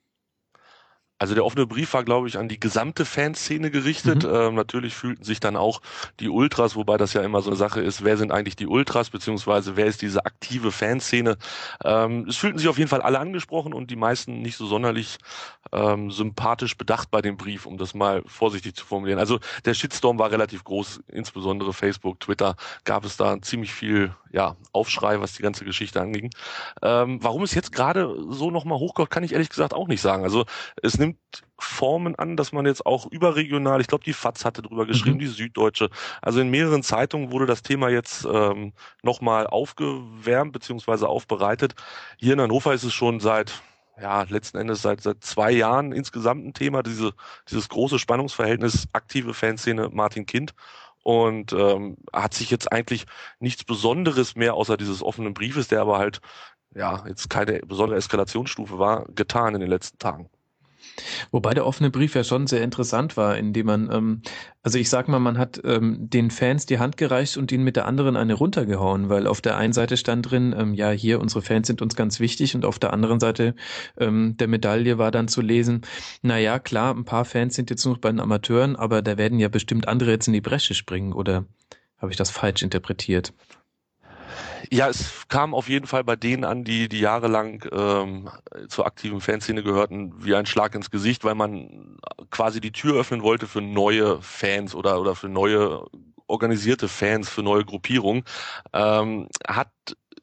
Also der offene Brief war, glaube ich, an die gesamte Fanszene gerichtet. Mhm. Ähm, natürlich fühlten sich dann auch die Ultras, wobei das ja immer so eine Sache ist, wer sind eigentlich die Ultras, beziehungsweise wer ist diese aktive Fanszene. Ähm, es fühlten sich auf jeden Fall alle angesprochen und die meisten nicht so sonderlich ähm, sympathisch bedacht bei dem Brief, um das mal vorsichtig zu formulieren. Also der Shitstorm war relativ groß, insbesondere Facebook, Twitter gab es da ziemlich viel ja, Aufschrei, was die ganze Geschichte anging. Ähm, warum es jetzt gerade so nochmal hochkommt, kann ich ehrlich gesagt auch nicht sagen. Also es nimmt Formen an, dass man jetzt auch überregional, ich glaube, die FAZ hatte drüber geschrieben, mhm. die Süddeutsche. Also in mehreren Zeitungen wurde das Thema jetzt ähm, nochmal aufgewärmt beziehungsweise aufbereitet. Hier in Hannover ist es schon seit ja, letzten Endes seit, seit zwei Jahren insgesamt ein Thema, diese, dieses große Spannungsverhältnis aktive Fanszene Martin Kind und ähm, hat sich jetzt eigentlich nichts Besonderes mehr außer dieses offenen Briefes, der aber halt ja jetzt keine besondere Eskalationsstufe war, getan in den letzten Tagen. Wobei der offene Brief ja schon sehr interessant war, indem man, ähm, also ich sag mal, man hat ähm, den Fans die Hand gereicht und ihnen mit der anderen eine runtergehauen, weil auf der einen Seite stand drin, ähm, ja, hier, unsere Fans sind uns ganz wichtig und auf der anderen Seite ähm, der Medaille war dann zu lesen, na ja, klar, ein paar Fans sind jetzt noch bei den Amateuren, aber da werden ja bestimmt andere jetzt in die Bresche springen, oder habe ich das falsch interpretiert? Ja, es kam auf jeden Fall bei denen an, die, die jahrelang ähm, zur aktiven Fanszene gehörten, wie ein Schlag ins Gesicht, weil man quasi die Tür öffnen wollte für neue Fans oder, oder für neue organisierte Fans, für neue Gruppierungen. Ähm, hat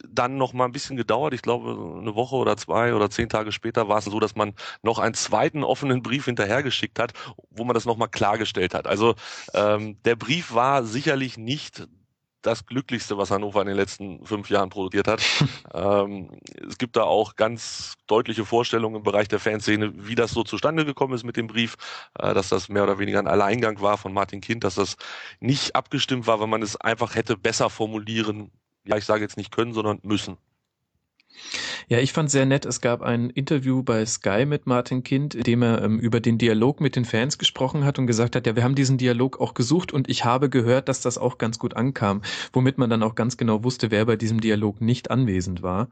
dann noch mal ein bisschen gedauert. Ich glaube, eine Woche oder zwei oder zehn Tage später war es so, dass man noch einen zweiten offenen Brief hinterhergeschickt hat, wo man das noch mal klargestellt hat. Also ähm, der Brief war sicherlich nicht das Glücklichste, was Hannover in den letzten fünf Jahren produziert hat. ähm, es gibt da auch ganz deutliche Vorstellungen im Bereich der Fanszene, wie das so zustande gekommen ist mit dem Brief, äh, dass das mehr oder weniger ein Alleingang war von Martin Kind, dass das nicht abgestimmt war, weil man es einfach hätte besser formulieren, ja, ich sage jetzt nicht können, sondern müssen. Ja, ich fand sehr nett, es gab ein Interview bei Sky mit Martin Kind, in dem er ähm, über den Dialog mit den Fans gesprochen hat und gesagt hat, ja, wir haben diesen Dialog auch gesucht und ich habe gehört, dass das auch ganz gut ankam, womit man dann auch ganz genau wusste, wer bei diesem Dialog nicht anwesend war.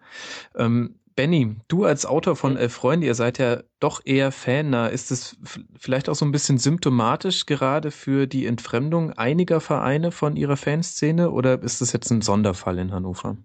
Ähm, Benny, du als Autor von Elf Freunde, ihr seid ja doch eher fannah. Ist es vielleicht auch so ein bisschen symptomatisch gerade für die Entfremdung einiger Vereine von ihrer Fanszene oder ist das jetzt ein Sonderfall in Hannover?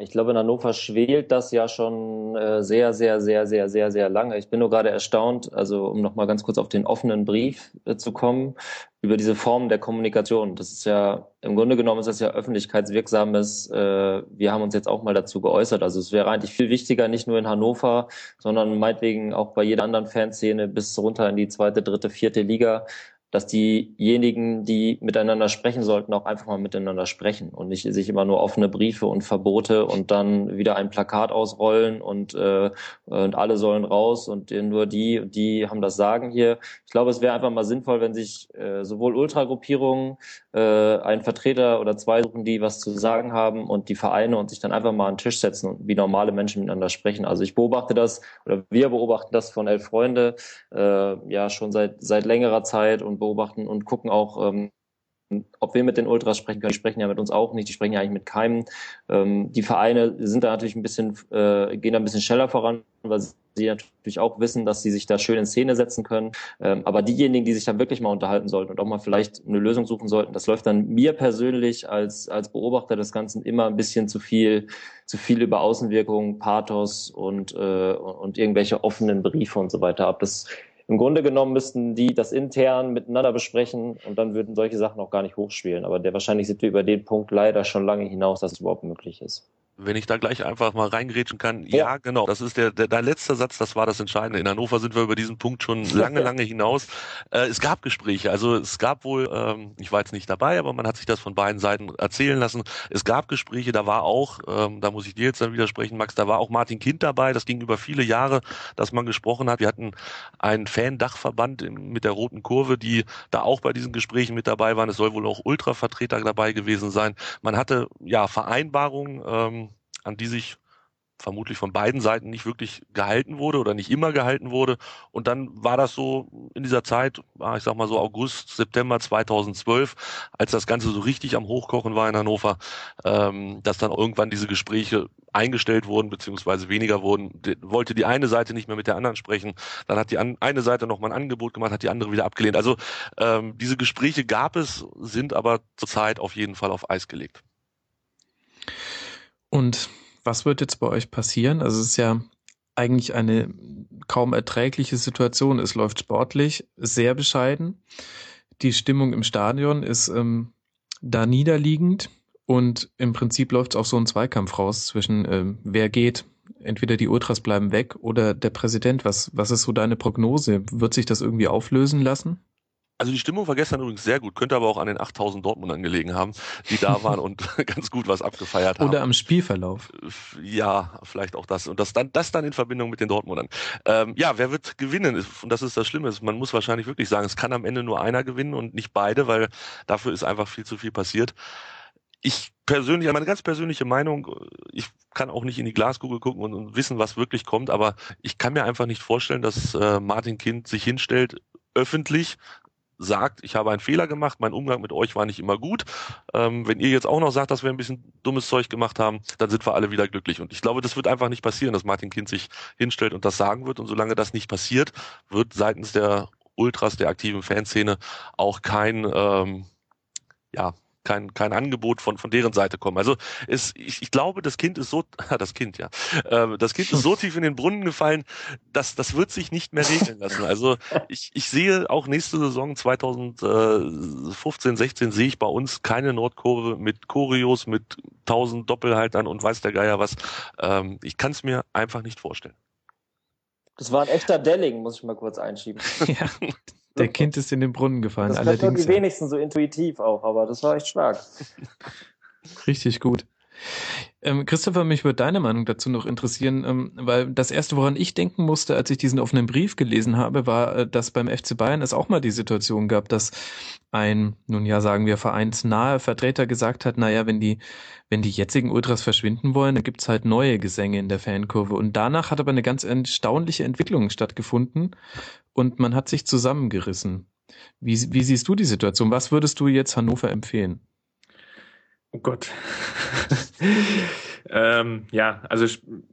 Ich glaube, in Hannover schwelt das ja schon äh, sehr, sehr, sehr, sehr, sehr, sehr lange. Ich bin nur gerade erstaunt, also um nochmal ganz kurz auf den offenen Brief äh, zu kommen, über diese Form der Kommunikation. Das ist ja, im Grunde genommen ist das ja öffentlichkeitswirksames, äh, wir haben uns jetzt auch mal dazu geäußert. Also es wäre eigentlich viel wichtiger, nicht nur in Hannover, sondern meinetwegen auch bei jeder anderen Fanszene bis runter in die zweite, dritte, vierte Liga, dass diejenigen, die miteinander sprechen sollten, auch einfach mal miteinander sprechen und nicht sich immer nur offene Briefe und Verbote und dann wieder ein Plakat ausrollen und, äh, und alle sollen raus und nur die die haben das Sagen hier. Ich glaube, es wäre einfach mal sinnvoll, wenn sich äh, sowohl Ultragruppierungen äh, einen Vertreter oder zwei suchen, die was zu sagen haben und die Vereine und sich dann einfach mal an den Tisch setzen und wie normale Menschen miteinander sprechen. Also ich beobachte das oder wir beobachten das von Elf Freunde äh, ja schon seit seit längerer Zeit und beobachten und gucken auch, ähm, ob wir mit den Ultras sprechen können, die sprechen ja mit uns auch nicht, die sprechen ja eigentlich mit keinem. Ähm, die Vereine sind da natürlich ein bisschen, äh, gehen da ein bisschen schneller voran, weil sie natürlich auch wissen, dass sie sich da schön in Szene setzen können. Ähm, aber diejenigen, die sich da wirklich mal unterhalten sollten und auch mal vielleicht eine Lösung suchen sollten, das läuft dann mir persönlich als, als Beobachter des Ganzen immer ein bisschen zu viel, zu viel über Außenwirkungen, Pathos und, äh, und irgendwelche offenen Briefe und so weiter ab. Das im Grunde genommen müssten die das intern miteinander besprechen und dann würden solche Sachen auch gar nicht hochspielen. Aber der wahrscheinlich sind wir über den Punkt leider schon lange hinaus, dass es überhaupt möglich ist. Wenn ich da gleich einfach mal reingrätschen kann, ja, ja genau, das ist der, der, dein letzter Satz, das war das Entscheidende. In Hannover sind wir über diesen Punkt schon lange, lange hinaus. Äh, es gab Gespräche, also es gab wohl, ähm, ich war jetzt nicht dabei, aber man hat sich das von beiden Seiten erzählen lassen. Es gab Gespräche, da war auch, ähm, da muss ich dir jetzt dann widersprechen, Max, da war auch Martin Kind dabei, das ging über viele Jahre, dass man gesprochen hat. Wir hatten einen Fan-Dachverband mit der Roten Kurve, die da auch bei diesen Gesprächen mit dabei waren. Es soll wohl auch Ultra-Vertreter dabei gewesen sein. Man hatte ja Vereinbarungen, ähm, an die sich vermutlich von beiden Seiten nicht wirklich gehalten wurde oder nicht immer gehalten wurde. Und dann war das so in dieser Zeit, ich sag mal so August, September 2012, als das Ganze so richtig am Hochkochen war in Hannover, ähm, dass dann irgendwann diese Gespräche eingestellt wurden, beziehungsweise weniger wurden, wollte die eine Seite nicht mehr mit der anderen sprechen. Dann hat die eine Seite noch mal ein Angebot gemacht, hat die andere wieder abgelehnt. Also ähm, diese Gespräche gab es, sind aber zurzeit auf jeden Fall auf Eis gelegt. Und was wird jetzt bei euch passieren? Also es ist ja eigentlich eine kaum erträgliche Situation. Es läuft sportlich sehr bescheiden. Die Stimmung im Stadion ist ähm, da niederliegend und im Prinzip läuft es auch so ein Zweikampf raus zwischen ähm, wer geht. Entweder die Ultras bleiben weg oder der Präsident. Was, was ist so deine Prognose? Wird sich das irgendwie auflösen lassen? Also die Stimmung war gestern übrigens sehr gut, könnte aber auch an den 8000 Dortmundern gelegen haben, die da waren und ganz gut was abgefeiert haben. Oder am Spielverlauf. Ja, vielleicht auch das. Und das dann, das dann in Verbindung mit den Dortmundern. Ähm, ja, wer wird gewinnen? Und das ist das Schlimme. Man muss wahrscheinlich wirklich sagen, es kann am Ende nur einer gewinnen und nicht beide, weil dafür ist einfach viel zu viel passiert. Ich persönlich, meine ganz persönliche Meinung, ich kann auch nicht in die Glaskugel gucken und, und wissen, was wirklich kommt, aber ich kann mir einfach nicht vorstellen, dass äh, Martin Kind sich hinstellt, öffentlich sagt, ich habe einen Fehler gemacht, mein Umgang mit euch war nicht immer gut. Ähm, wenn ihr jetzt auch noch sagt, dass wir ein bisschen dummes Zeug gemacht haben, dann sind wir alle wieder glücklich. Und ich glaube, das wird einfach nicht passieren, dass Martin Kind sich hinstellt und das sagen wird. Und solange das nicht passiert, wird seitens der Ultras, der aktiven Fanszene, auch kein ähm, ja, kein, kein Angebot von, von deren Seite kommen. Also es, ich, ich glaube, das Kind ist so, das Kind, ja, äh, das Kind ist so tief in den Brunnen gefallen, dass das wird sich nicht mehr regeln lassen. Also ich, ich sehe auch nächste Saison 2015, 16 sehe ich bei uns keine Nordkurve mit Choreos, mit tausend Doppelhaltern und weiß der Geier was. Ähm, ich kann es mir einfach nicht vorstellen. Das war ein echter Delling, muss ich mal kurz einschieben. ja, der Kind ist in den Brunnen gefallen. Das allerdings. die wenigsten so intuitiv auch, aber das war echt stark. Richtig gut. Ähm, Christopher, mich würde deine Meinung dazu noch interessieren, ähm, weil das erste, woran ich denken musste, als ich diesen offenen Brief gelesen habe, war, äh, dass beim FC Bayern es auch mal die Situation gab, dass ein, nun ja, sagen wir, vereinsnahe Vertreter gesagt hat, naja, wenn die, wenn die jetzigen Ultras verschwinden wollen, dann gibt's halt neue Gesänge in der Fankurve. Und danach hat aber eine ganz erstaunliche Entwicklung stattgefunden und man hat sich zusammengerissen. Wie, wie siehst du die Situation? Was würdest du jetzt Hannover empfehlen? Oh Gott. ähm, ja, also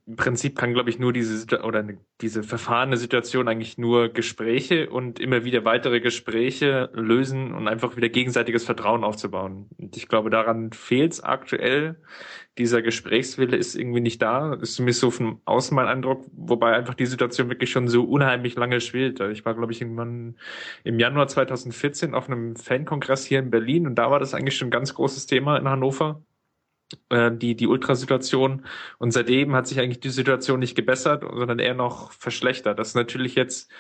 im Prinzip kann, glaube ich, nur diese oder diese verfahrene Situation eigentlich nur Gespräche und immer wieder weitere Gespräche lösen und einfach wieder gegenseitiges Vertrauen aufzubauen. Und ich glaube, daran fehlt es aktuell dieser Gesprächswille ist irgendwie nicht da. Ist zumindest so von außen mein Eindruck, wobei einfach die Situation wirklich schon so unheimlich lange schwelt. Ich war, glaube ich, irgendwann im Januar 2014 auf einem Fankongress hier in Berlin und da war das eigentlich schon ein ganz großes Thema in Hannover äh, die, die Ultrasituation. Und seitdem hat sich eigentlich die Situation nicht gebessert, sondern eher noch verschlechtert. Das ist natürlich jetzt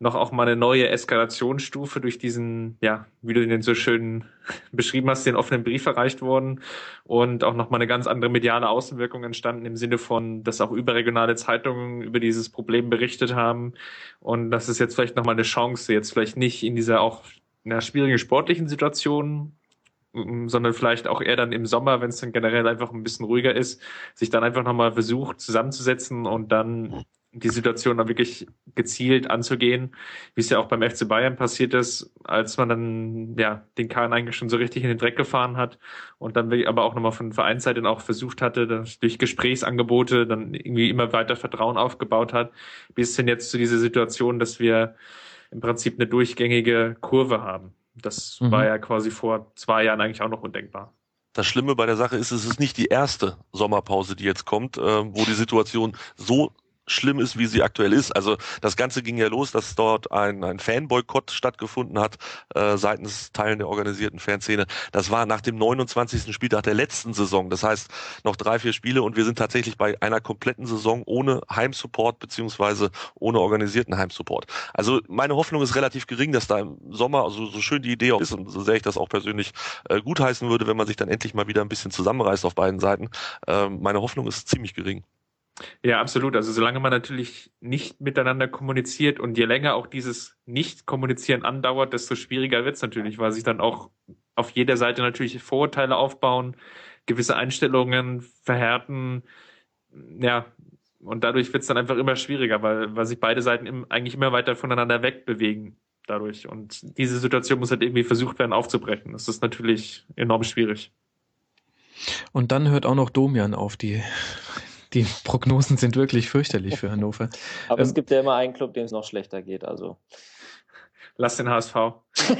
noch auch mal eine neue Eskalationsstufe durch diesen, ja, wie du den so schön beschrieben hast, den offenen Brief erreicht worden und auch noch mal eine ganz andere mediale Außenwirkung entstanden im Sinne von, dass auch überregionale Zeitungen über dieses Problem berichtet haben und das ist jetzt vielleicht noch mal eine Chance, jetzt vielleicht nicht in dieser auch einer schwierigen sportlichen Situation sondern vielleicht auch eher dann im Sommer, wenn es dann generell einfach ein bisschen ruhiger ist, sich dann einfach nochmal versucht zusammenzusetzen und dann die Situation dann wirklich gezielt anzugehen, wie es ja auch beim FC Bayern passiert ist, als man dann ja den Kahn eigentlich schon so richtig in den Dreck gefahren hat und dann aber auch nochmal von Vereinsseite auch versucht hatte, durch Gesprächsangebote dann irgendwie immer weiter Vertrauen aufgebaut hat, bis hin jetzt zu dieser Situation, dass wir im Prinzip eine durchgängige Kurve haben. Das mhm. war ja quasi vor zwei Jahren eigentlich auch noch undenkbar. Das Schlimme bei der Sache ist, es ist nicht die erste Sommerpause, die jetzt kommt, äh, wo die Situation so schlimm ist, wie sie aktuell ist. Also das Ganze ging ja los, dass dort ein, ein Fanboykott stattgefunden hat äh, seitens Teilen der organisierten Fanszene. Das war nach dem 29. Spieltag der letzten Saison. Das heißt noch drei, vier Spiele und wir sind tatsächlich bei einer kompletten Saison ohne Heimsupport beziehungsweise ohne organisierten Heimsupport. Also meine Hoffnung ist relativ gering, dass da im Sommer, also so schön die Idee auch ist und so sehr ich das auch persönlich äh, gutheißen würde, wenn man sich dann endlich mal wieder ein bisschen zusammenreißt auf beiden Seiten. Äh, meine Hoffnung ist ziemlich gering. Ja, absolut. Also solange man natürlich nicht miteinander kommuniziert und je länger auch dieses Nicht-Kommunizieren andauert, desto schwieriger wird es natürlich, weil sich dann auch auf jeder Seite natürlich Vorurteile aufbauen, gewisse Einstellungen verhärten, ja, und dadurch wird es dann einfach immer schwieriger, weil, weil sich beide Seiten im, eigentlich immer weiter voneinander wegbewegen dadurch. Und diese Situation muss halt irgendwie versucht werden aufzubrechen. Das ist natürlich enorm schwierig. Und dann hört auch noch Domian auf, die die Prognosen sind wirklich fürchterlich für Hannover. Aber ähm, es gibt ja immer einen Club, dem es noch schlechter geht, also. Lass den HSV.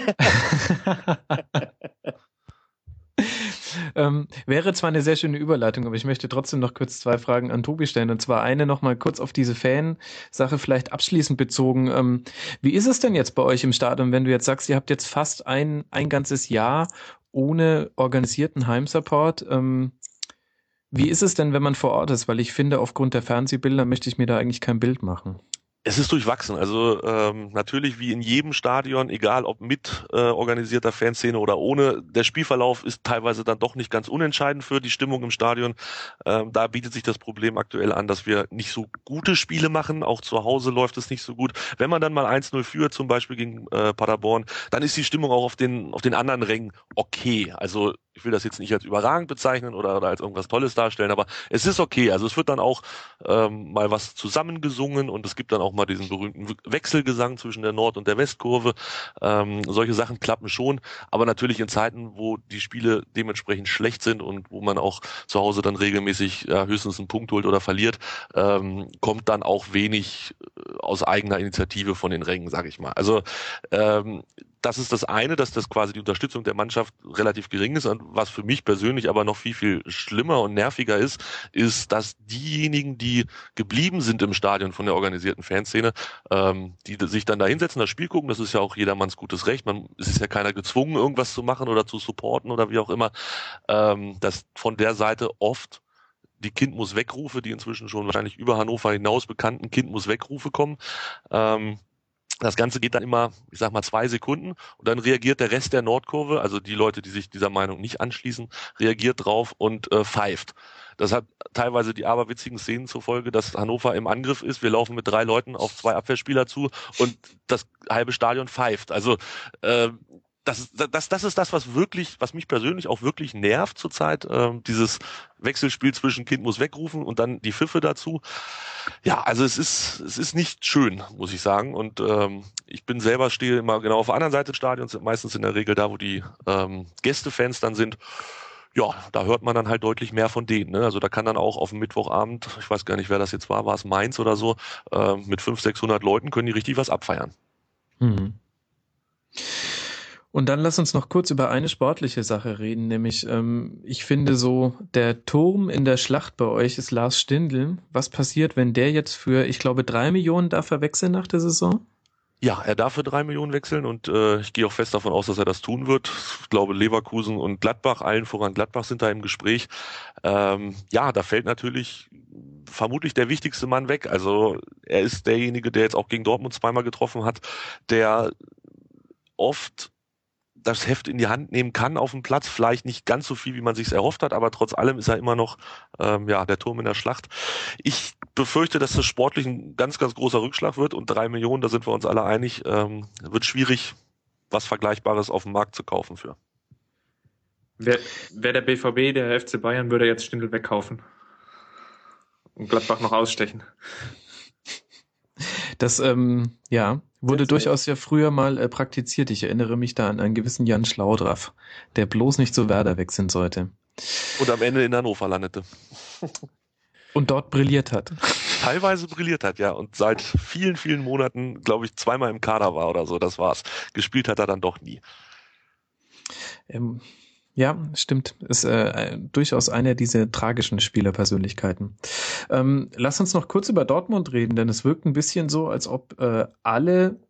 ähm, wäre zwar eine sehr schöne Überleitung, aber ich möchte trotzdem noch kurz zwei Fragen an Tobi stellen. Und zwar eine nochmal kurz auf diese Fan-Sache vielleicht abschließend bezogen. Ähm, wie ist es denn jetzt bei euch im Stadion, wenn du jetzt sagst, ihr habt jetzt fast ein, ein ganzes Jahr ohne organisierten Heimsupport? Ähm, wie ist es denn, wenn man vor Ort ist? Weil ich finde, aufgrund der Fernsehbilder möchte ich mir da eigentlich kein Bild machen. Es ist durchwachsen. Also ähm, natürlich wie in jedem Stadion, egal ob mit äh, organisierter Fanszene oder ohne, der Spielverlauf ist teilweise dann doch nicht ganz unentscheidend für die Stimmung im Stadion. Ähm, da bietet sich das Problem aktuell an, dass wir nicht so gute Spiele machen. Auch zu Hause läuft es nicht so gut. Wenn man dann mal 1-0 führt, zum Beispiel gegen äh, Paderborn, dann ist die Stimmung auch auf den, auf den anderen Rängen okay. Also ich will das jetzt nicht als überragend bezeichnen oder, oder als irgendwas Tolles darstellen, aber es ist okay. Also es wird dann auch ähm, mal was zusammengesungen und es gibt dann auch mal diesen berühmten Wechselgesang zwischen der Nord- und der Westkurve. Ähm, solche Sachen klappen schon, aber natürlich in Zeiten, wo die Spiele dementsprechend schlecht sind und wo man auch zu Hause dann regelmäßig ja, höchstens einen Punkt holt oder verliert, ähm, kommt dann auch wenig äh, aus eigener Initiative von den Rängen, sage ich mal. Also ähm, das ist das eine, dass das quasi die Unterstützung der Mannschaft relativ gering ist. Und was für mich persönlich aber noch viel, viel schlimmer und nerviger ist, ist, dass diejenigen, die geblieben sind im Stadion von der organisierten Fanszene, ähm, die sich dann da hinsetzen, das Spiel gucken, das ist ja auch jedermanns gutes Recht. Man, es ist ja keiner gezwungen, irgendwas zu machen oder zu supporten oder wie auch immer, ähm, dass von der Seite oft die Kind muss wegrufe, die inzwischen schon wahrscheinlich über Hannover hinaus bekannten Kind muss wegrufe kommen. Ähm, das Ganze geht dann immer, ich sag mal, zwei Sekunden und dann reagiert der Rest der Nordkurve, also die Leute, die sich dieser Meinung nicht anschließen, reagiert drauf und äh, pfeift. Das hat teilweise die aberwitzigen Szenen zur Folge, dass Hannover im Angriff ist. Wir laufen mit drei Leuten auf zwei Abwehrspieler zu und das halbe Stadion pfeift. Also äh, das, das, das ist das, was wirklich, was mich persönlich auch wirklich nervt zurzeit. Ähm, dieses Wechselspiel zwischen Kind muss wegrufen und dann die Pfiffe dazu. Ja, also es ist, es ist nicht schön, muss ich sagen. Und ähm, ich bin selber stehe immer genau auf der anderen Seite des Stadions, meistens in der Regel da, wo die ähm, Gästefans dann sind. Ja, da hört man dann halt deutlich mehr von denen. Ne? Also da kann dann auch auf dem Mittwochabend, ich weiß gar nicht, wer das jetzt war, war es Mainz oder so, äh, mit 500, 600 Leuten können die richtig was abfeiern. Mhm. Und dann lass uns noch kurz über eine sportliche Sache reden, nämlich ähm, ich finde so, der Turm in der Schlacht bei euch ist Lars Stindl. Was passiert, wenn der jetzt für, ich glaube, drei Millionen darf er wechseln nach der Saison? Ja, er darf für drei Millionen wechseln und äh, ich gehe auch fest davon aus, dass er das tun wird. Ich glaube, Leverkusen und Gladbach, allen voran Gladbach sind da im Gespräch. Ähm, ja, da fällt natürlich vermutlich der wichtigste Mann weg. Also er ist derjenige, der jetzt auch gegen Dortmund zweimal getroffen hat, der oft das Heft in die Hand nehmen kann auf dem Platz. Vielleicht nicht ganz so viel, wie man sich erhofft hat, aber trotz allem ist er immer noch ähm, ja der Turm in der Schlacht. Ich befürchte, dass das sportlich ein ganz, ganz großer Rückschlag wird und drei Millionen, da sind wir uns alle einig, ähm, wird schwierig, was Vergleichbares auf dem Markt zu kaufen für. Wer, wer der BVB, der FC Bayern, würde jetzt Stindel wegkaufen und Gladbach noch ausstechen. Das, ähm, ja, wurde durchaus ja früher mal äh, praktiziert. Ich erinnere mich da an einen gewissen Jan Schlaudraff, der bloß nicht zu Werder wechseln sollte. Und am Ende in Hannover landete. Und dort brilliert hat. Teilweise brilliert hat, ja. Und seit vielen, vielen Monaten, glaube ich, zweimal im Kader war oder so, das war's. Gespielt hat er dann doch nie. Ähm, ja, stimmt. Ist äh, durchaus einer dieser tragischen Spielerpersönlichkeiten. Ähm, lass uns noch kurz über Dortmund reden, denn es wirkt ein bisschen so, als ob äh, alle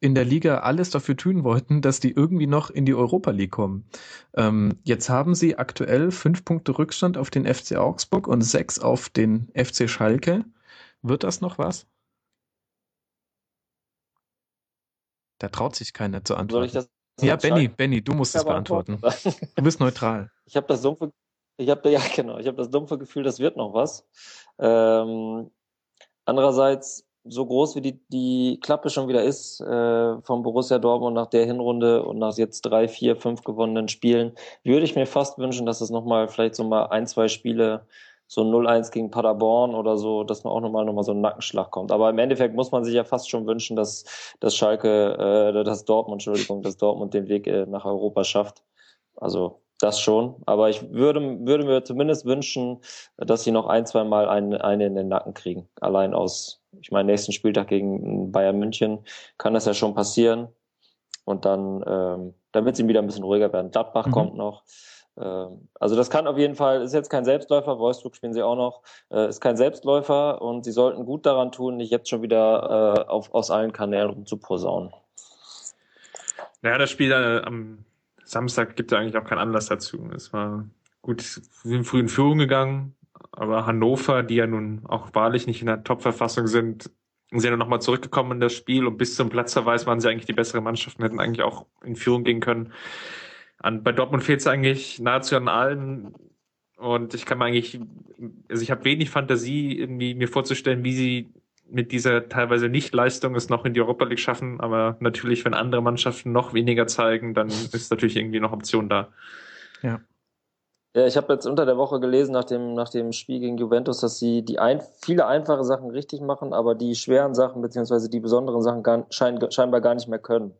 in der Liga alles dafür tun wollten, dass die irgendwie noch in die Europa League kommen. Ähm, jetzt haben sie aktuell fünf Punkte Rückstand auf den FC Augsburg und sechs auf den FC Schalke. Wird das noch was? Da traut sich keiner zu antworten. Soll ich das ja, Benny, Benny, du musst es beantworten. Du bist neutral. Ich habe das dumpfe, ich habe ja genau, ich habe das dumpfe Gefühl, das wird noch was. Ähm, andererseits so groß wie die, die Klappe schon wieder ist äh, vom Borussia Dortmund nach der Hinrunde und nach jetzt drei, vier, fünf gewonnenen Spielen, würde ich mir fast wünschen, dass es nochmal vielleicht so mal ein, zwei Spiele so 0-1 gegen Paderborn oder so, dass man auch nochmal noch mal so ein Nackenschlag kommt. Aber im Endeffekt muss man sich ja fast schon wünschen, dass, dass Schalke, äh, dass Dortmund, Entschuldigung, dass Dortmund den Weg äh, nach Europa schafft. Also das schon. Aber ich würde, würde mir zumindest wünschen, dass sie noch ein, zwei Mal eine, eine in den Nacken kriegen. Allein aus, ich meine, nächsten Spieltag gegen Bayern München kann das ja schon passieren. Und dann, ähm, damit sie wieder ein bisschen ruhiger werden. Gladbach mhm. kommt noch. Ähm, also das kann auf jeden Fall, ist jetzt kein Selbstläufer, Wolfsburg spielen sie auch noch, äh, ist kein Selbstläufer und sie sollten gut daran tun, nicht jetzt schon wieder äh, auf, aus allen Kanälen rumzuposaunen. Naja, das Spiel äh, am Samstag gibt ja eigentlich auch keinen Anlass dazu. Es war gut, wir sind früh in Führung gegangen, aber Hannover, die ja nun auch wahrlich nicht in der Top-Verfassung sind, sind ja nochmal zurückgekommen in das Spiel und bis zum Platzverweis waren sie eigentlich die bessere Mannschaft und hätten eigentlich auch in Führung gehen können. An, bei Dortmund fehlt es eigentlich nahezu an allen. Und ich kann mir eigentlich, also ich habe wenig Fantasie, irgendwie mir vorzustellen, wie sie mit dieser teilweise Nicht-Leistung es noch in die Europa League schaffen. Aber natürlich, wenn andere Mannschaften noch weniger zeigen, dann ist natürlich irgendwie noch Option da. Ja. Ja, ich habe jetzt unter der Woche gelesen nach dem, nach dem Spiel gegen Juventus, dass sie die ein, viele einfache Sachen richtig machen, aber die schweren Sachen beziehungsweise die besonderen Sachen gar, schein, scheinbar gar nicht mehr können.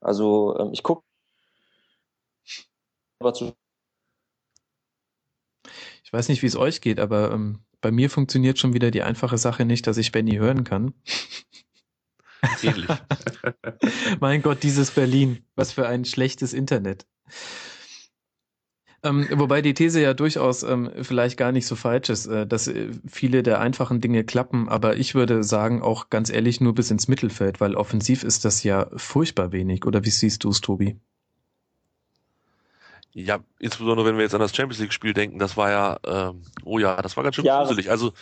Also ähm, ich gucke ich weiß nicht, wie es euch geht, aber ähm, bei mir funktioniert schon wieder die einfache Sache nicht, dass ich Benny hören kann. Ähnlich. mein Gott, dieses Berlin. Was für ein schlechtes Internet. Ähm, wobei die These ja durchaus ähm, vielleicht gar nicht so falsch ist, äh, dass äh, viele der einfachen Dinge klappen, aber ich würde sagen, auch ganz ehrlich, nur bis ins Mittelfeld, weil offensiv ist das ja furchtbar wenig. Oder wie siehst du es, Tobi? Ja, insbesondere wenn wir jetzt an das Champions League Spiel denken, das war ja, ähm, oh ja, das war ganz schön ja, gruselig. Also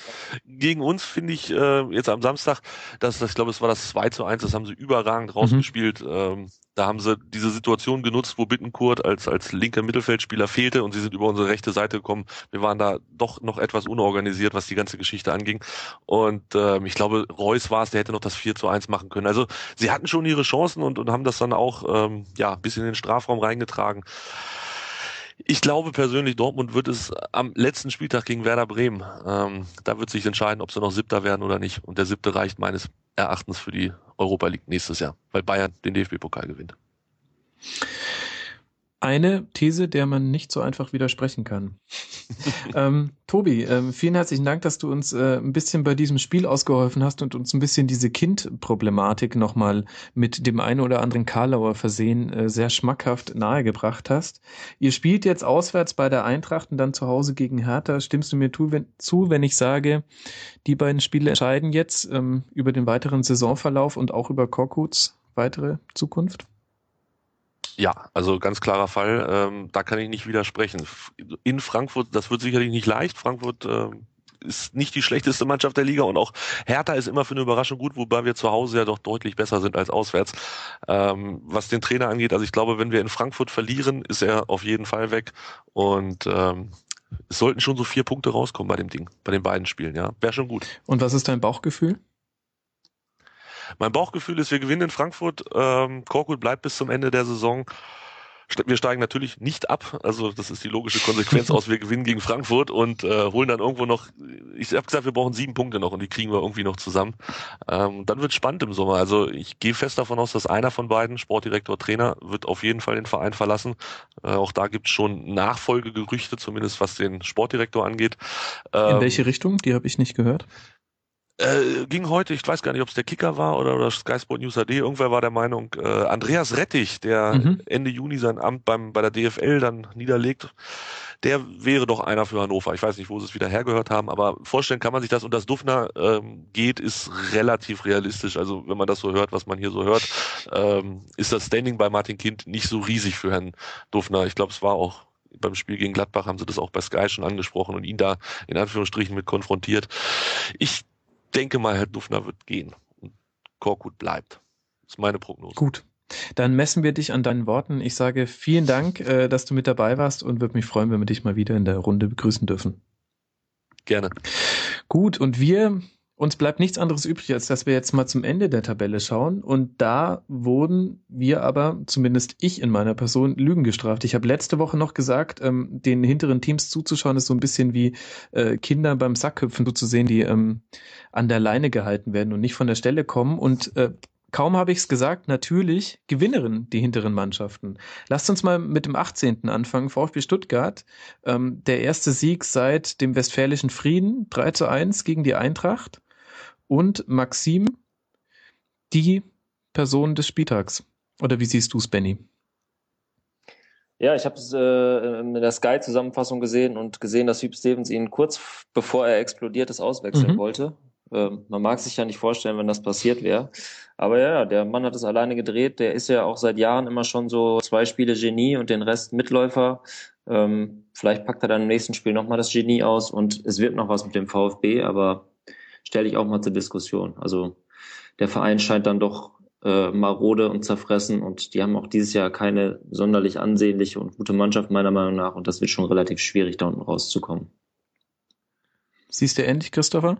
gegen uns finde ich äh, jetzt am Samstag, das, das ich glaube, es war das 2 zu 1, das haben sie überragend mhm. rausgespielt. Mhm. Ähm, da haben sie diese Situation genutzt, wo Bittenkurt als, als linker Mittelfeldspieler fehlte und sie sind über unsere rechte Seite gekommen. Wir waren da doch noch etwas unorganisiert, was die ganze Geschichte anging. Und ähm, ich glaube, Reus war es, der hätte noch das 4 zu 1 machen können. Also sie hatten schon ihre Chancen und, und haben das dann auch ähm, ja bis in den Strafraum reingetragen. Ich glaube persönlich, Dortmund wird es am letzten Spieltag gegen Werder Bremen. Ähm, da wird sich entscheiden, ob sie noch Siebter werden oder nicht. Und der Siebte reicht meines Erachtens für die Europa League nächstes Jahr, weil Bayern den DFB-Pokal gewinnt. Eine These, der man nicht so einfach widersprechen kann. ähm, Tobi, äh, vielen herzlichen Dank, dass du uns äh, ein bisschen bei diesem Spiel ausgeholfen hast und uns ein bisschen diese Kind-Problematik nochmal mit dem einen oder anderen Karlauer Versehen äh, sehr schmackhaft nahegebracht hast. Ihr spielt jetzt auswärts bei der Eintracht und dann zu Hause gegen Hertha. Stimmst du mir tu, wenn, zu, wenn ich sage, die beiden Spiele entscheiden jetzt ähm, über den weiteren Saisonverlauf und auch über Korkuts weitere Zukunft? Ja, also ganz klarer Fall. Ähm, da kann ich nicht widersprechen. In Frankfurt, das wird sicherlich nicht leicht. Frankfurt ähm, ist nicht die schlechteste Mannschaft der Liga und auch Hertha ist immer für eine Überraschung gut, wobei wir zu Hause ja doch deutlich besser sind als auswärts. Ähm, was den Trainer angeht, also ich glaube, wenn wir in Frankfurt verlieren, ist er auf jeden Fall weg und ähm, es sollten schon so vier Punkte rauskommen bei dem Ding, bei den beiden Spielen, ja. Wäre schon gut. Und was ist dein Bauchgefühl? Mein Bauchgefühl ist, wir gewinnen in Frankfurt. Ähm, Korkut bleibt bis zum Ende der Saison. wir steigen natürlich nicht ab. Also das ist die logische Konsequenz aus, wir gewinnen gegen Frankfurt und äh, holen dann irgendwo noch, ich habe gesagt, wir brauchen sieben Punkte noch und die kriegen wir irgendwie noch zusammen. Ähm, dann wird spannend im Sommer. Also ich gehe fest davon aus, dass einer von beiden, Sportdirektor, Trainer, wird auf jeden Fall den Verein verlassen. Äh, auch da gibt es schon Nachfolgegerüchte, zumindest was den Sportdirektor angeht. Ähm, In welche Richtung? Die habe ich nicht gehört. Äh, ging heute, ich weiß gar nicht, ob es der Kicker war oder, oder Sky Sport News AD, irgendwer war der Meinung, äh, Andreas Rettich, der mhm. Ende Juni sein Amt beim, bei der DFL dann niederlegt, der wäre doch einer für Hannover. Ich weiß nicht, wo sie es wieder hergehört haben, aber vorstellen kann man sich das. Und dass Dufner ähm, geht, ist relativ realistisch. Also wenn man das so hört, was man hier so hört, ähm, ist das Standing bei Martin Kind nicht so riesig für Herrn Dufner. Ich glaube, es war auch beim Spiel gegen Gladbach haben sie das auch bei Sky schon angesprochen und ihn da in Anführungsstrichen mit konfrontiert. Ich denke mal, Herr Dufner wird gehen und Korkut bleibt. Das ist meine Prognose. Gut. Dann messen wir dich an deinen Worten. Ich sage vielen Dank, äh, dass du mit dabei warst und würde mich freuen, wenn wir dich mal wieder in der Runde begrüßen dürfen. Gerne. Gut, und wir uns bleibt nichts anderes übrig, als dass wir jetzt mal zum Ende der Tabelle schauen. Und da wurden wir aber, zumindest ich in meiner Person, Lügen gestraft. Ich habe letzte Woche noch gesagt, ähm, den hinteren Teams zuzuschauen, ist so ein bisschen wie äh, Kinder beim Sackhüpfen so zu sehen, die ähm, an der Leine gehalten werden und nicht von der Stelle kommen. Und äh, kaum habe ich es gesagt, natürlich gewinneren die hinteren Mannschaften. Lasst uns mal mit dem 18. anfangen, VfB Stuttgart. Ähm, der erste Sieg seit dem Westfälischen Frieden, 3 zu 1 gegen die Eintracht und Maxim die Person des Spieltags. Oder wie siehst du es, Benny? Ja, ich habe es äh, in der Sky-Zusammenfassung gesehen und gesehen, dass Hugh Stevens ihn kurz bevor er explodiert ist auswechseln mhm. wollte. Ähm, man mag sich ja nicht vorstellen, wenn das passiert wäre. Aber ja, der Mann hat es alleine gedreht. Der ist ja auch seit Jahren immer schon so zwei Spiele Genie und den Rest Mitläufer. Ähm, vielleicht packt er dann im nächsten Spiel nochmal das Genie aus und es wird noch was mit dem VfB, aber stelle ich auch mal zur Diskussion. Also der Verein scheint dann doch äh, marode und zerfressen und die haben auch dieses Jahr keine sonderlich ansehnliche und gute Mannschaft meiner Meinung nach und das wird schon relativ schwierig, da unten rauszukommen. Siehst du ähnlich, Christopher?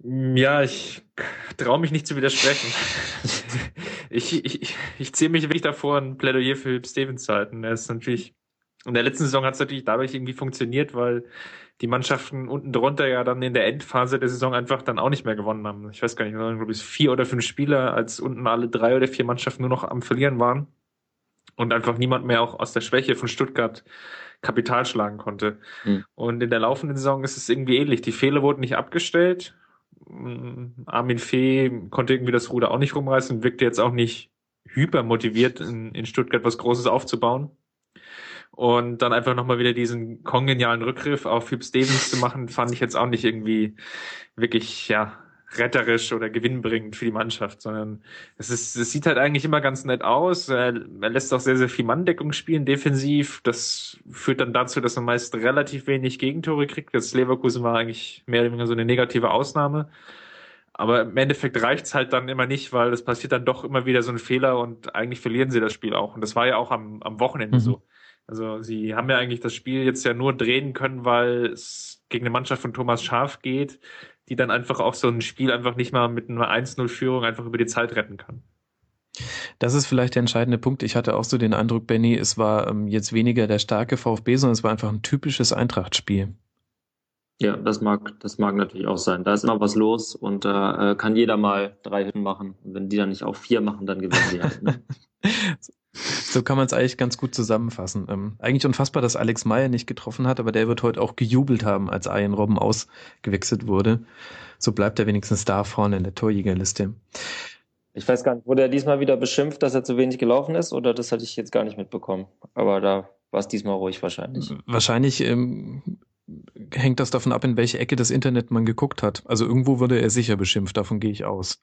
Ja, ich traue mich nicht zu widersprechen. ich, ich, ich ziehe mich wirklich davor, ein Plädoyer für Stevens zu halten. Er ist natürlich, in der letzten Saison hat es natürlich dadurch irgendwie funktioniert, weil die Mannschaften unten drunter ja dann in der Endphase der Saison einfach dann auch nicht mehr gewonnen haben. Ich weiß gar nicht, glaube ich, vier oder fünf Spieler, als unten alle drei oder vier Mannschaften nur noch am Verlieren waren und einfach niemand mehr auch aus der Schwäche von Stuttgart Kapital schlagen konnte. Mhm. Und in der laufenden Saison ist es irgendwie ähnlich. Die Fehler wurden nicht abgestellt. Armin Fee konnte irgendwie das Ruder auch nicht rumreißen, wirkte jetzt auch nicht hyper motiviert in, in Stuttgart was Großes aufzubauen. Und dann einfach nochmal wieder diesen kongenialen Rückgriff auf Hugh Stevens zu machen, fand ich jetzt auch nicht irgendwie wirklich, ja, retterisch oder gewinnbringend für die Mannschaft, sondern es ist, es sieht halt eigentlich immer ganz nett aus. Er, er lässt auch sehr, sehr viel Manndeckung spielen, defensiv. Das führt dann dazu, dass er meist relativ wenig Gegentore kriegt. Das Leverkusen war eigentlich mehr oder weniger so eine negative Ausnahme. Aber im Endeffekt reicht's halt dann immer nicht, weil es passiert dann doch immer wieder so ein Fehler und eigentlich verlieren sie das Spiel auch. Und das war ja auch am, am Wochenende mhm. so. Also sie haben ja eigentlich das Spiel jetzt ja nur drehen können, weil es gegen eine Mannschaft von Thomas Schaf geht, die dann einfach auch so ein Spiel einfach nicht mal mit einer 1-0-Führung einfach über die Zeit retten kann. Das ist vielleicht der entscheidende Punkt. Ich hatte auch so den Eindruck, Benny, es war ähm, jetzt weniger der starke VfB, sondern es war einfach ein typisches Eintracht-Spiel. Ja, das mag, das mag natürlich auch sein. Da ist immer was los und da äh, kann jeder mal drei Hütten machen. Und wenn die dann nicht auch vier machen, dann gewinnen sie halt. Ne? So kann man es eigentlich ganz gut zusammenfassen. Ähm, eigentlich unfassbar, dass Alex Meyer nicht getroffen hat, aber der wird heute auch gejubelt haben, als Ian Robben ausgewechselt wurde. So bleibt er wenigstens da vorne in der Torjägerliste. Ich weiß gar nicht, wurde er diesmal wieder beschimpft, dass er zu wenig gelaufen ist, oder das hatte ich jetzt gar nicht mitbekommen. Aber da war es diesmal ruhig wahrscheinlich. Wahrscheinlich ähm, hängt das davon ab, in welche Ecke des Internet man geguckt hat. Also irgendwo wurde er sicher beschimpft, davon gehe ich aus.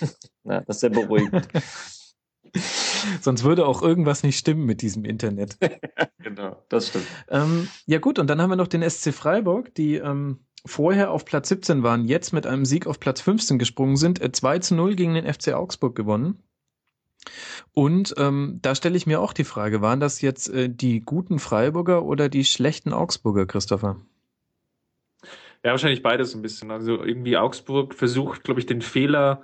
Na, das ist sehr beruhigend. Sonst würde auch irgendwas nicht stimmen mit diesem Internet. genau, das stimmt. Ähm, ja gut, und dann haben wir noch den SC Freiburg, die ähm, vorher auf Platz 17 waren, jetzt mit einem Sieg auf Platz 15 gesprungen sind, äh, 2 zu 0 gegen den FC Augsburg gewonnen. Und ähm, da stelle ich mir auch die Frage, waren das jetzt äh, die guten Freiburger oder die schlechten Augsburger, Christopher? Ja, wahrscheinlich beides ein bisschen. Also irgendwie Augsburg versucht, glaube ich, den Fehler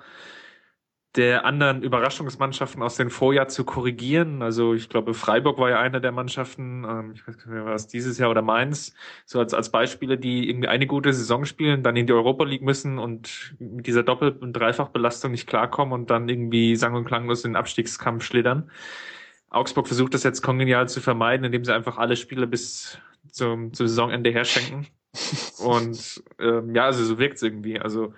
der anderen Überraschungsmannschaften aus dem Vorjahr zu korrigieren. Also ich glaube, Freiburg war ja eine der Mannschaften, ähm, ich weiß nicht mehr, was dieses Jahr oder Mainz, so als, als Beispiele, die irgendwie eine gute Saison spielen, dann in die Europa League müssen und mit dieser Doppel- und Dreifachbelastung nicht klarkommen und dann irgendwie sang- und klanglos in den Abstiegskampf schlittern. Augsburg versucht das jetzt kongenial zu vermeiden, indem sie einfach alle Spiele bis zum, zum Saisonende herschenken. Und ähm, ja, also so wirkt es irgendwie. Also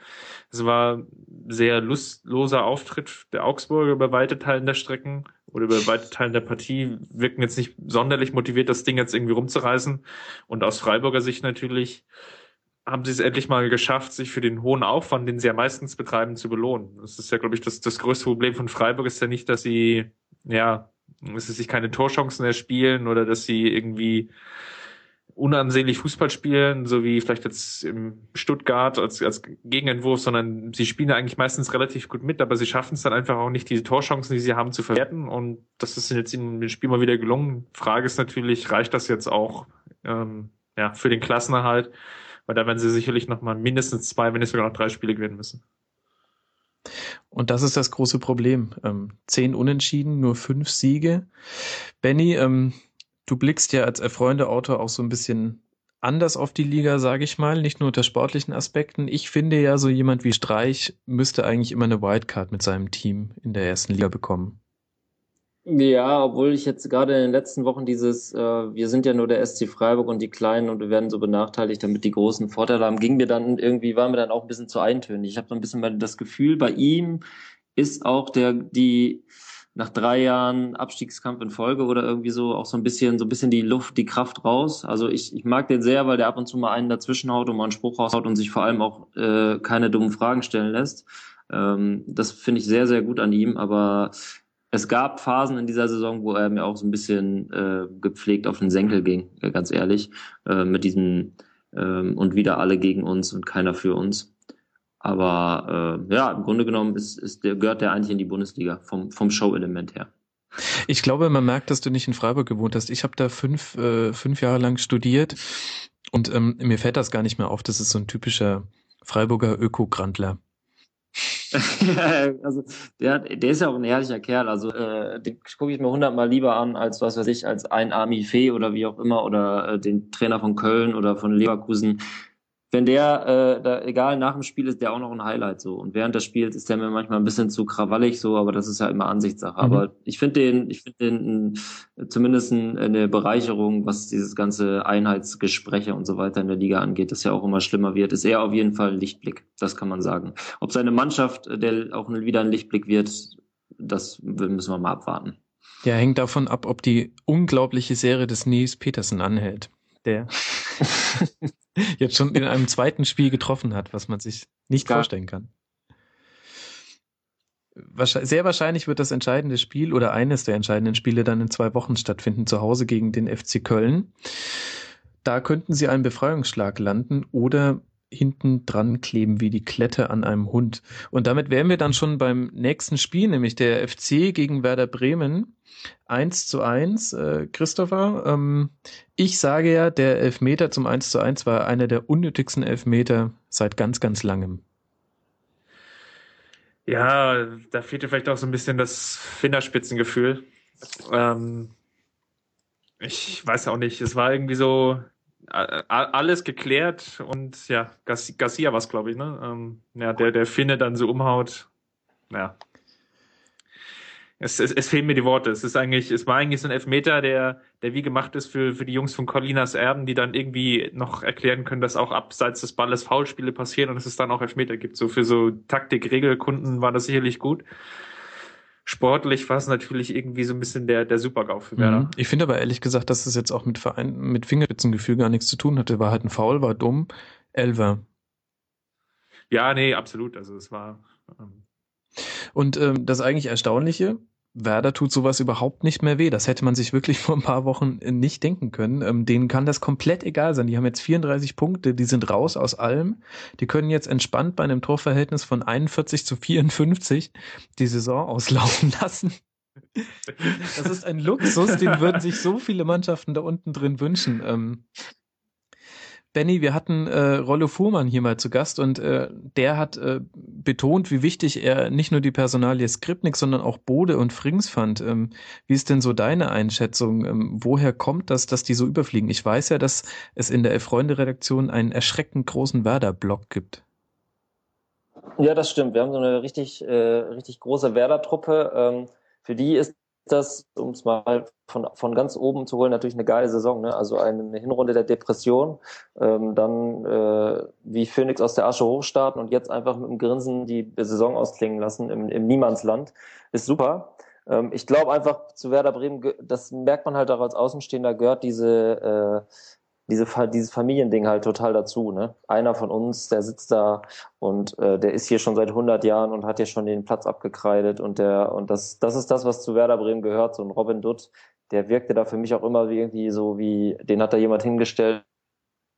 es war sehr lustloser Auftritt der Augsburger über weite Teilen der Strecken oder über weite Teilen der Partie. Wirken jetzt nicht sonderlich motiviert, das Ding jetzt irgendwie rumzureißen. Und aus Freiburger Sicht natürlich haben sie es endlich mal geschafft, sich für den hohen Aufwand, den sie ja meistens betreiben, zu belohnen. Das ist ja, glaube ich, das, das größte Problem von Freiburg ist ja nicht, dass sie, ja, dass sie sich keine Torchancen erspielen oder dass sie irgendwie unansehnlich Fußball spielen, so wie vielleicht jetzt im Stuttgart als, als Gegenentwurf, sondern sie spielen eigentlich meistens relativ gut mit, aber sie schaffen es dann einfach auch nicht, diese Torchancen, die sie haben, zu verwerten. Und das ist jetzt in dem Spiel mal wieder gelungen. Frage ist natürlich, reicht das jetzt auch ähm, ja, für den Klassenerhalt? Weil da werden sie sicherlich noch mal mindestens zwei, wenn nicht sogar noch drei Spiele gewinnen müssen. Und das ist das große Problem. Ähm, zehn Unentschieden, nur fünf Siege. Benny, ähm, Du blickst ja als erfreunde Autor auch so ein bisschen anders auf die Liga, sage ich mal, nicht nur unter sportlichen Aspekten. Ich finde ja, so jemand wie Streich müsste eigentlich immer eine Wildcard mit seinem Team in der ersten Liga bekommen. Ja, obwohl ich jetzt gerade in den letzten Wochen dieses, äh, wir sind ja nur der SC Freiburg und die Kleinen und wir werden so benachteiligt, damit die Großen Vorteile haben, ging mir dann irgendwie, war mir dann auch ein bisschen zu eintönig. Ich habe so ein bisschen das Gefühl, bei ihm ist auch der, die, nach drei Jahren Abstiegskampf in Folge oder irgendwie so auch so ein bisschen, so ein bisschen die Luft, die Kraft raus. Also ich, ich mag den sehr, weil der ab und zu mal einen dazwischen haut und mal einen Spruch raushaut und sich vor allem auch äh, keine dummen Fragen stellen lässt. Ähm, das finde ich sehr, sehr gut an ihm, aber es gab Phasen in dieser Saison, wo er mir auch so ein bisschen äh, gepflegt auf den Senkel ging, äh, ganz ehrlich, äh, mit diesem ähm, und wieder alle gegen uns und keiner für uns. Aber äh, ja, im Grunde genommen ist, ist der, gehört der eigentlich in die Bundesliga vom, vom Show-Element her. Ich glaube, man merkt, dass du nicht in Freiburg gewohnt hast. Ich habe da fünf, äh, fünf Jahre lang studiert und ähm, mir fällt das gar nicht mehr auf. Das ist so ein typischer Freiburger Öko-Grandler. also der, der ist ja auch ein ehrlicher Kerl. Also äh, den gucke ich mir hundertmal lieber an als was weiß ich als ein Army Fee oder wie auch immer oder äh, den Trainer von Köln oder von Leverkusen wenn der, äh, da, egal, nach dem Spiel ist der auch noch ein Highlight so. Und während des Spiels ist der mir manchmal ein bisschen zu krawallig so, aber das ist ja immer Ansichtssache. Mhm. Aber ich finde den, ich finde den äh, zumindest eine Bereicherung, was dieses ganze Einheitsgespräche und so weiter in der Liga angeht, das ja auch immer schlimmer wird, ist er auf jeden Fall ein Lichtblick. Das kann man sagen. Ob seine Mannschaft, äh, der auch wieder ein Lichtblick wird, das müssen wir mal abwarten. Ja, hängt davon ab, ob die unglaubliche Serie des Nils Petersen anhält. Der jetzt schon in einem zweiten Spiel getroffen hat, was man sich nicht Klar. vorstellen kann. Sehr wahrscheinlich wird das entscheidende Spiel oder eines der entscheidenden Spiele dann in zwei Wochen stattfinden, zu Hause gegen den FC Köln. Da könnten sie einen Befreiungsschlag landen oder hinten dran kleben wie die Klette an einem Hund. Und damit wären wir dann schon beim nächsten Spiel, nämlich der FC gegen Werder Bremen. Eins zu eins, äh, Christopher. Ähm, ich sage ja, der Elfmeter zum Eins zu eins war einer der unnötigsten Elfmeter seit ganz, ganz langem. Ja, da fehlte vielleicht auch so ein bisschen das Fingerspitzengefühl. Ähm, ich weiß auch nicht, es war irgendwie so, alles geklärt und ja, Garcia war es, glaube ich, ne? Ähm, ja, der, der Finne dann so umhaut. Ja. Es, es, es fehlen mir die Worte. Es ist eigentlich, es war eigentlich so ein Elfmeter, der, der wie gemacht ist für, für die Jungs von Colinas Erben, die dann irgendwie noch erklären können, dass auch abseits des Balles Foulspiele passieren und dass es dann auch Elfmeter gibt. So für so Taktik-Regelkunden war das sicherlich gut sportlich war es natürlich irgendwie so ein bisschen der, der Super-GAU für Werder. Mhm. Ich finde aber ehrlich gesagt, dass es jetzt auch mit Verein, mit Fingerspitzengefühl gar nichts zu tun hatte. War halt ein Foul, war dumm. Elver. Ja, nee, absolut. Also es war. Ähm Und ähm, das eigentlich Erstaunliche, Werder tut sowas überhaupt nicht mehr weh. Das hätte man sich wirklich vor ein paar Wochen äh, nicht denken können. Ähm, denen kann das komplett egal sein. Die haben jetzt 34 Punkte, die sind raus aus allem. Die können jetzt entspannt bei einem Torverhältnis von 41 zu 54 die Saison auslaufen lassen. Das ist ein Luxus, den würden sich so viele Mannschaften da unten drin wünschen. Ähm, Benny, wir hatten äh, Rollo Fuhrmann hier mal zu Gast und äh, der hat äh, betont, wie wichtig er nicht nur die Personalie Skripnik, sondern auch Bode und Frings fand. Ähm, wie ist denn so deine Einschätzung? Ähm, woher kommt das, dass die so überfliegen? Ich weiß ja, dass es in der Elf-Freunde-Redaktion einen erschreckend großen Werder-Blog gibt. Ja, das stimmt. Wir haben so eine richtig, äh, richtig große Werder-Truppe. Ähm, für die ist das, um es mal von, von ganz oben zu holen, natürlich eine geile Saison. Ne? Also eine Hinrunde der Depression, ähm, dann äh, wie Phoenix aus der Asche hochstarten und jetzt einfach mit dem Grinsen die Saison ausklingen lassen im, im Niemandsland, ist super. Ähm, ich glaube einfach zu Werder Bremen, das merkt man halt auch als Außenstehender, gehört diese äh, diese, dieses Familiending halt total dazu. Ne? Einer von uns, der sitzt da und äh, der ist hier schon seit 100 Jahren und hat hier schon den Platz abgekreidet und der und das das ist das, was zu Werder Bremen gehört. So ein Robin Dutt, der wirkte da für mich auch immer wie irgendwie so wie, den hat da jemand hingestellt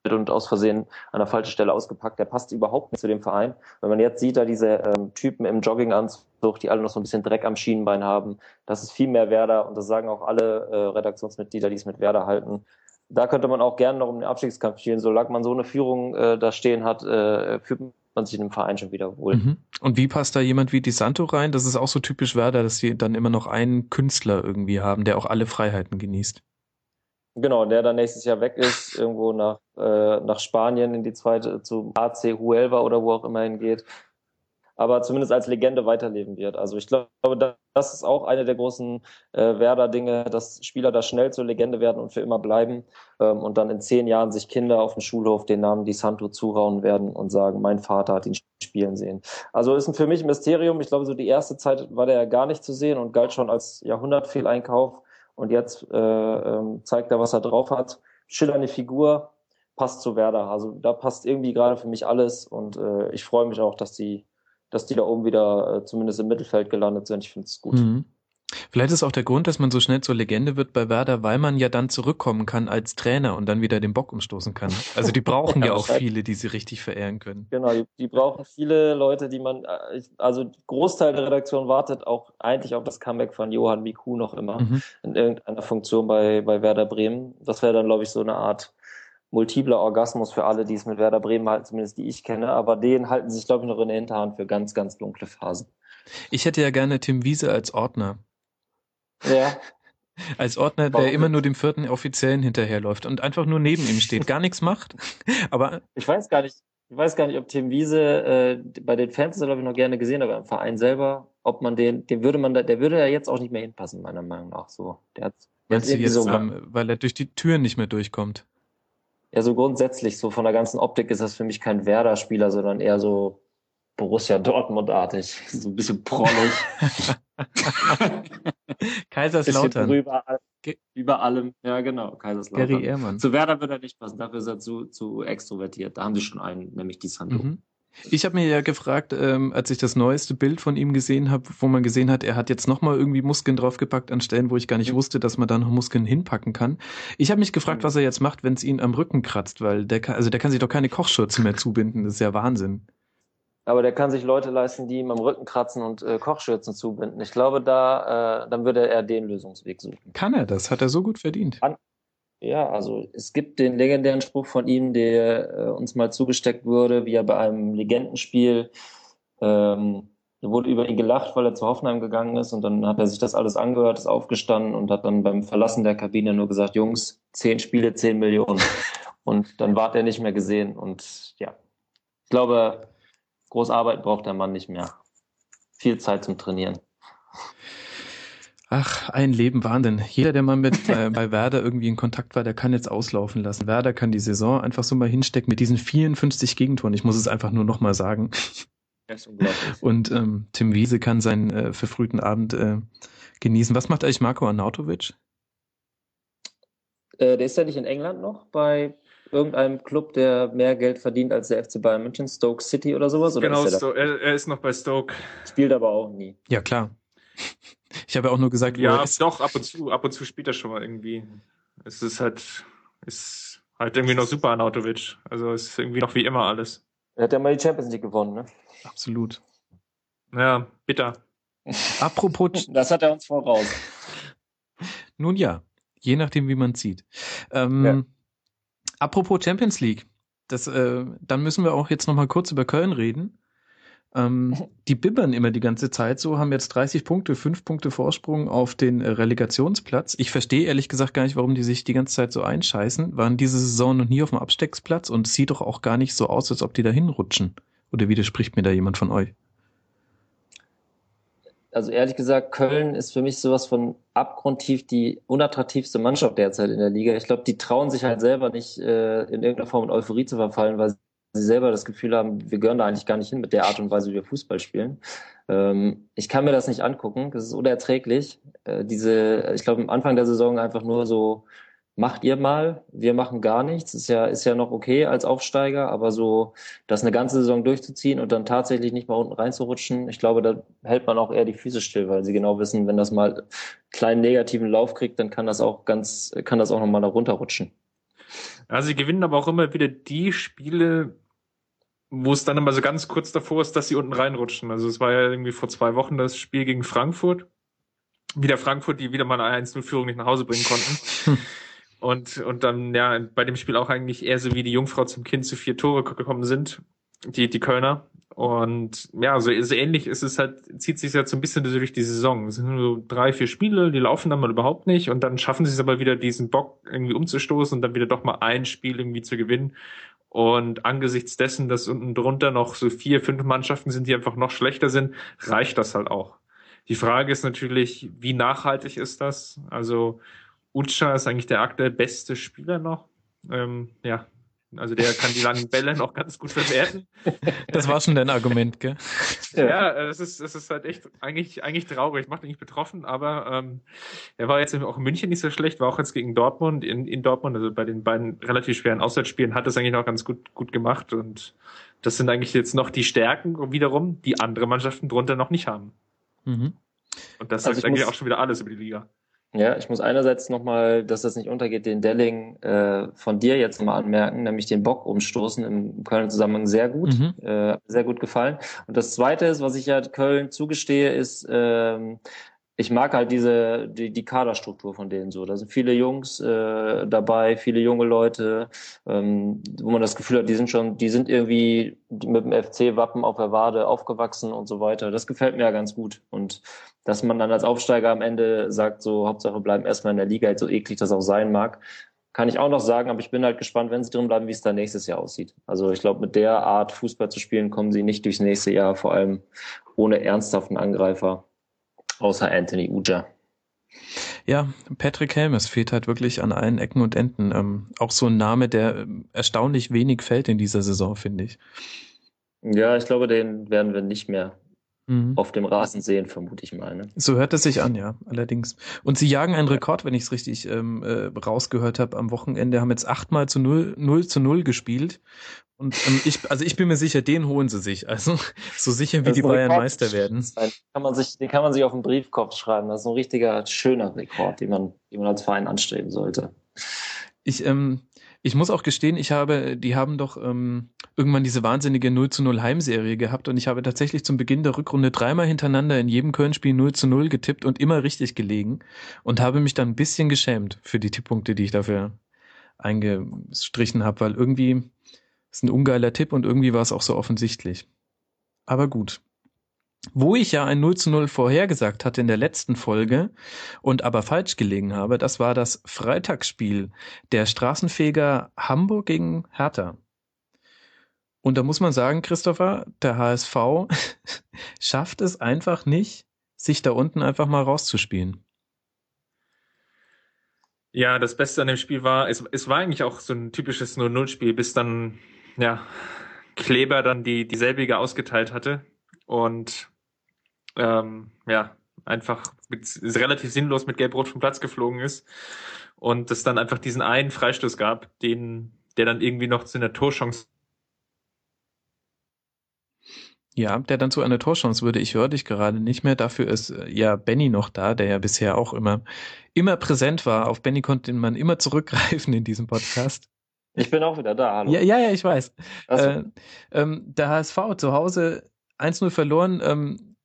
und aus Versehen an der falschen Stelle ausgepackt. Der passt überhaupt nicht zu dem Verein. Wenn man jetzt sieht, da diese ähm, Typen im Jogginganzug, die alle noch so ein bisschen Dreck am Schienenbein haben, das ist viel mehr Werder und das sagen auch alle äh, Redaktionsmitglieder, die es mit Werder halten da könnte man auch gerne noch um den Abstiegskampf spielen. Solange man so eine Führung äh, da stehen hat, äh, fühlt man sich in dem Verein schon wieder wohl. Mhm. Und wie passt da jemand wie Di Santo rein? Das ist auch so typisch Werder, dass sie dann immer noch einen Künstler irgendwie haben, der auch alle Freiheiten genießt. Genau, der dann nächstes Jahr weg ist, irgendwo nach, äh, nach Spanien in die zweite, zu AC Huelva oder wo auch immer hingeht aber zumindest als Legende weiterleben wird. Also ich glaube, das ist auch eine der großen äh, Werder-Dinge, dass Spieler da schnell zur Legende werden und für immer bleiben ähm, und dann in zehn Jahren sich Kinder auf dem Schulhof den Namen Di Santo zurauen werden und sagen, mein Vater hat ihn spielen sehen. Also ist für mich ein Mysterium. Ich glaube, so die erste Zeit war der ja gar nicht zu sehen und galt schon als Jahrhundertfehleinkauf und jetzt äh, ähm, zeigt er, was er drauf hat. Schillernde Figur, passt zu Werder. Also da passt irgendwie gerade für mich alles und äh, ich freue mich auch, dass die dass die da oben wieder äh, zumindest im Mittelfeld gelandet sind. Ich finde es gut. Mhm. Vielleicht ist auch der Grund, dass man so schnell zur Legende wird bei Werder, weil man ja dann zurückkommen kann als Trainer und dann wieder den Bock umstoßen kann. Also die brauchen ja, ja auch viele, die sie richtig verehren können. Genau, die, die, brauchen viele Leute, die man, äh, also Großteil der Redaktion wartet auch eigentlich auf das Comeback von Johann Miku noch immer mhm. in irgendeiner Funktion bei, bei Werder Bremen. Das wäre dann, glaube ich, so eine Art multipler Orgasmus für alle, die es mit Werder Bremen halten, zumindest die ich kenne. Aber den halten sich, glaube ich, noch in der Hinterhand für ganz, ganz dunkle Phasen. Ich hätte ja gerne Tim Wiese als Ordner. Ja. Als Ordner, der immer nur dem vierten Offiziellen hinterherläuft und einfach nur neben ihm steht, gar nichts macht. Aber ich weiß gar nicht, ich weiß gar nicht, ob Tim Wiese äh, bei den Fans glaube ich noch gerne gesehen, aber im Verein selber, ob man den, den würde man da, der würde ja jetzt auch nicht mehr hinpassen meiner Meinung nach. So, der hat jetzt, jetzt so, ähm, weil er durch die Türen nicht mehr durchkommt. Ja, so grundsätzlich, so von der ganzen Optik ist das für mich kein Werder-Spieler, sondern eher so Borussia Dortmund-artig. So ein bisschen prollig. Kaiserslautern. Über, über allem. Ja, genau, Kaiserslautern. Gary Ehrmann. Zu Werder wird er nicht passen, dafür ist er zu, zu extrovertiert. Da haben sie schon einen, nämlich die Sando. Mhm. Ich habe mir ja gefragt, ähm, als ich das neueste Bild von ihm gesehen habe, wo man gesehen hat, er hat jetzt nochmal irgendwie Muskeln draufgepackt an Stellen, wo ich gar nicht mhm. wusste, dass man da noch Muskeln hinpacken kann. Ich habe mich gefragt, was er jetzt macht, wenn es ihn am Rücken kratzt, weil der kann, also der kann sich doch keine Kochschürze mehr zubinden. Das ist ja Wahnsinn. Aber der kann sich Leute leisten, die ihm am Rücken kratzen und äh, Kochschürzen zubinden. Ich glaube, da äh, dann würde er den Lösungsweg suchen. Kann er das? Hat er so gut verdient? Kann, ja, also es gibt den legendären Spruch von ihm, der äh, uns mal zugesteckt wurde, wie er bei einem Legendenspiel ähm, wurde über ihn gelacht, weil er zu Hoffenheim gegangen ist und dann hat er sich das alles angehört, ist aufgestanden und hat dann beim Verlassen der Kabine nur gesagt, Jungs, zehn Spiele, zehn Millionen. Und dann war er nicht mehr gesehen und ja, ich glaube, groß Arbeit braucht der Mann nicht mehr. Viel Zeit zum Trainieren. Ach, ein Leben Wahnsinn. Jeder, der mal mit äh, bei Werder irgendwie in Kontakt war, der kann jetzt auslaufen lassen. Werder kann die Saison einfach so mal hinstecken mit diesen 54 Gegentoren. Ich muss es einfach nur nochmal sagen. Das ist unglaublich. Und ähm, Tim Wiese kann seinen äh, verfrühten Abend äh, genießen. Was macht eigentlich Marco Arnautovic? Äh, der ist ja nicht in England noch bei irgendeinem Club, der mehr Geld verdient als der FC Bayern München, Stoke City oder sowas? Oder genau, er, er, er ist noch bei Stoke. Spielt aber auch nie. Ja, klar. Ich habe ja auch nur gesagt, ja, doch, ab und zu, ab und zu spielt er schon mal irgendwie. Es ist halt, ist halt irgendwie noch super an Autovic. Also es ist irgendwie noch wie immer alles. Er hat ja mal die Champions League gewonnen, ne? Absolut. Ja, bitter. Apropos. das hat er uns voraus. Nun ja, je nachdem, wie man sieht. Ähm, ja. Apropos Champions League. das, äh, dann müssen wir auch jetzt nochmal kurz über Köln reden. Ähm, die bibbern immer die ganze Zeit so, haben jetzt 30 Punkte, 5 Punkte Vorsprung auf den äh, Relegationsplatz. Ich verstehe ehrlich gesagt gar nicht, warum die sich die ganze Zeit so einscheißen. Waren diese Saison noch nie auf dem Abstecksplatz und sieht doch auch gar nicht so aus, als ob die da hinrutschen. Oder widerspricht mir da jemand von euch? Also ehrlich gesagt, Köln ist für mich sowas von abgrundtief die unattraktivste Mannschaft derzeit in der Liga. Ich glaube, die trauen sich halt selber nicht äh, in irgendeiner Form in Euphorie zu verfallen, weil sie selber das Gefühl haben, wir gehören da eigentlich gar nicht hin mit der Art und Weise, wie wir Fußball spielen. Ähm, ich kann mir das nicht angucken, das ist unerträglich. Äh, diese, ich glaube, am Anfang der Saison einfach nur so, macht ihr mal, wir machen gar nichts. Ist ja, ist ja noch okay als Aufsteiger, aber so das eine ganze Saison durchzuziehen und dann tatsächlich nicht mal unten reinzurutschen, ich glaube, da hält man auch eher die Füße still, weil sie genau wissen, wenn das mal einen kleinen negativen Lauf kriegt, dann kann das auch ganz, kann das auch nochmal da runterrutschen. Also sie gewinnen aber auch immer wieder die Spiele, wo es dann immer so ganz kurz davor ist, dass sie unten reinrutschen. Also es war ja irgendwie vor zwei Wochen das Spiel gegen Frankfurt. Wieder Frankfurt, die wieder mal eine 1-0-Führung nicht nach Hause bringen konnten. und, und dann, ja, bei dem Spiel auch eigentlich eher so wie die Jungfrau zum Kind zu vier Tore gekommen sind, die, die Kölner. Und ja, so, so ähnlich ist es halt, zieht sich jetzt so ein bisschen durch die Saison. Es sind nur drei, vier Spiele, die laufen dann mal überhaupt nicht und dann schaffen sie es aber wieder, diesen Bock irgendwie umzustoßen und dann wieder doch mal ein Spiel irgendwie zu gewinnen. Und angesichts dessen, dass unten drunter noch so vier, fünf Mannschaften sind, die einfach noch schlechter sind, reicht das halt auch. Die Frage ist natürlich, wie nachhaltig ist das? Also Ucha ist eigentlich der aktuell beste Spieler noch. Ähm, ja, also der kann die langen Bälle noch ganz gut verwerten. Das war schon dein Argument, gell? Ja, es ist, es ist halt echt eigentlich, eigentlich traurig. Macht ihn nicht betroffen, aber ähm, er war jetzt auch in München nicht so schlecht, war auch jetzt gegen Dortmund in, in Dortmund, also bei den beiden relativ schweren Auswärtsspielen hat es eigentlich noch ganz gut, gut gemacht und das sind eigentlich jetzt noch die Stärken wiederum, die andere Mannschaften drunter noch nicht haben. Mhm. Und das also sagt eigentlich auch schon wieder alles über die Liga. Ja, ich muss einerseits nochmal, dass das nicht untergeht, den Delling äh, von dir jetzt mal anmerken, nämlich den Bock umstoßen im Kölner Zusammenhang sehr gut, mhm. äh, sehr gut gefallen. Und das Zweite ist, was ich ja Köln zugestehe, ist, ähm, ich mag halt diese die, die Kaderstruktur von denen so. Da sind viele Jungs äh, dabei, viele junge Leute, ähm, wo man das Gefühl hat, die sind schon, die sind irgendwie mit dem FC-Wappen auf der Wade aufgewachsen und so weiter. Das gefällt mir ja ganz gut. Und dass man dann als Aufsteiger am Ende sagt, so Hauptsache bleiben erstmal in der Liga, so eklig das auch sein mag, kann ich auch noch sagen, aber ich bin halt gespannt, wenn sie drin bleiben, wie es dann nächstes Jahr aussieht. Also ich glaube, mit der Art Fußball zu spielen, kommen sie nicht durchs nächste Jahr, vor allem ohne ernsthaften Angreifer außer Anthony Uja. Ja, Patrick Helmes fehlt halt wirklich an allen Ecken und Enden. Ähm, auch so ein Name, der ähm, erstaunlich wenig fällt in dieser Saison, finde ich. Ja, ich glaube, den werden wir nicht mehr mhm. auf dem Rasen sehen, vermute ich mal. Ne? So hört es sich an, ja, allerdings. Und sie jagen einen Rekord, wenn ich es richtig ähm, äh, rausgehört habe am Wochenende, haben jetzt achtmal zu null, null zu null gespielt und ähm, ich, also ich bin mir sicher, den holen sie sich. Also so sicher wie die Bayern Rekord. Meister werden. Den kann man sich, den kann man sich auf den Briefkopf schreiben. Das ist ein richtiger schöner Rekord, den man, den man als Verein anstreben sollte. Ich, ähm, ich muss auch gestehen, ich habe, die haben doch ähm, irgendwann diese wahnsinnige 0 zu 0 Heimserie gehabt und ich habe tatsächlich zum Beginn der Rückrunde dreimal hintereinander in jedem Köln-Spiel 0 zu 0 getippt und immer richtig gelegen und habe mich dann ein bisschen geschämt für die Tipppunkte, die ich dafür eingestrichen habe, weil irgendwie ist ein ungeiler Tipp und irgendwie war es auch so offensichtlich. Aber gut. Wo ich ja ein 0 zu 0 vorhergesagt hatte in der letzten Folge und aber falsch gelegen habe, das war das Freitagsspiel der Straßenfeger Hamburg gegen Hertha. Und da muss man sagen, Christopher, der HSV schafft es einfach nicht, sich da unten einfach mal rauszuspielen. Ja, das Beste an dem Spiel war, es, es war eigentlich auch so ein typisches 0-0-Spiel, bis dann ja, Kleber dann die dieselbige ausgeteilt hatte und ähm, ja, einfach mit, relativ sinnlos mit Gelb-Rot vom Platz geflogen ist und es dann einfach diesen einen Freistoß gab, den, der dann irgendwie noch zu einer Torchance ja, der dann zu einer Torchance würde. Ich höre dich gerade nicht mehr. Dafür ist äh, ja Benny noch da, der ja bisher auch immer, immer präsent war. Auf Benny konnte man immer zurückgreifen in diesem Podcast. Ich bin auch wieder da, hallo. Ja, ja, ja ich weiß. So. Äh, ähm, der HSV zu Hause 1-0 verloren. Ähm,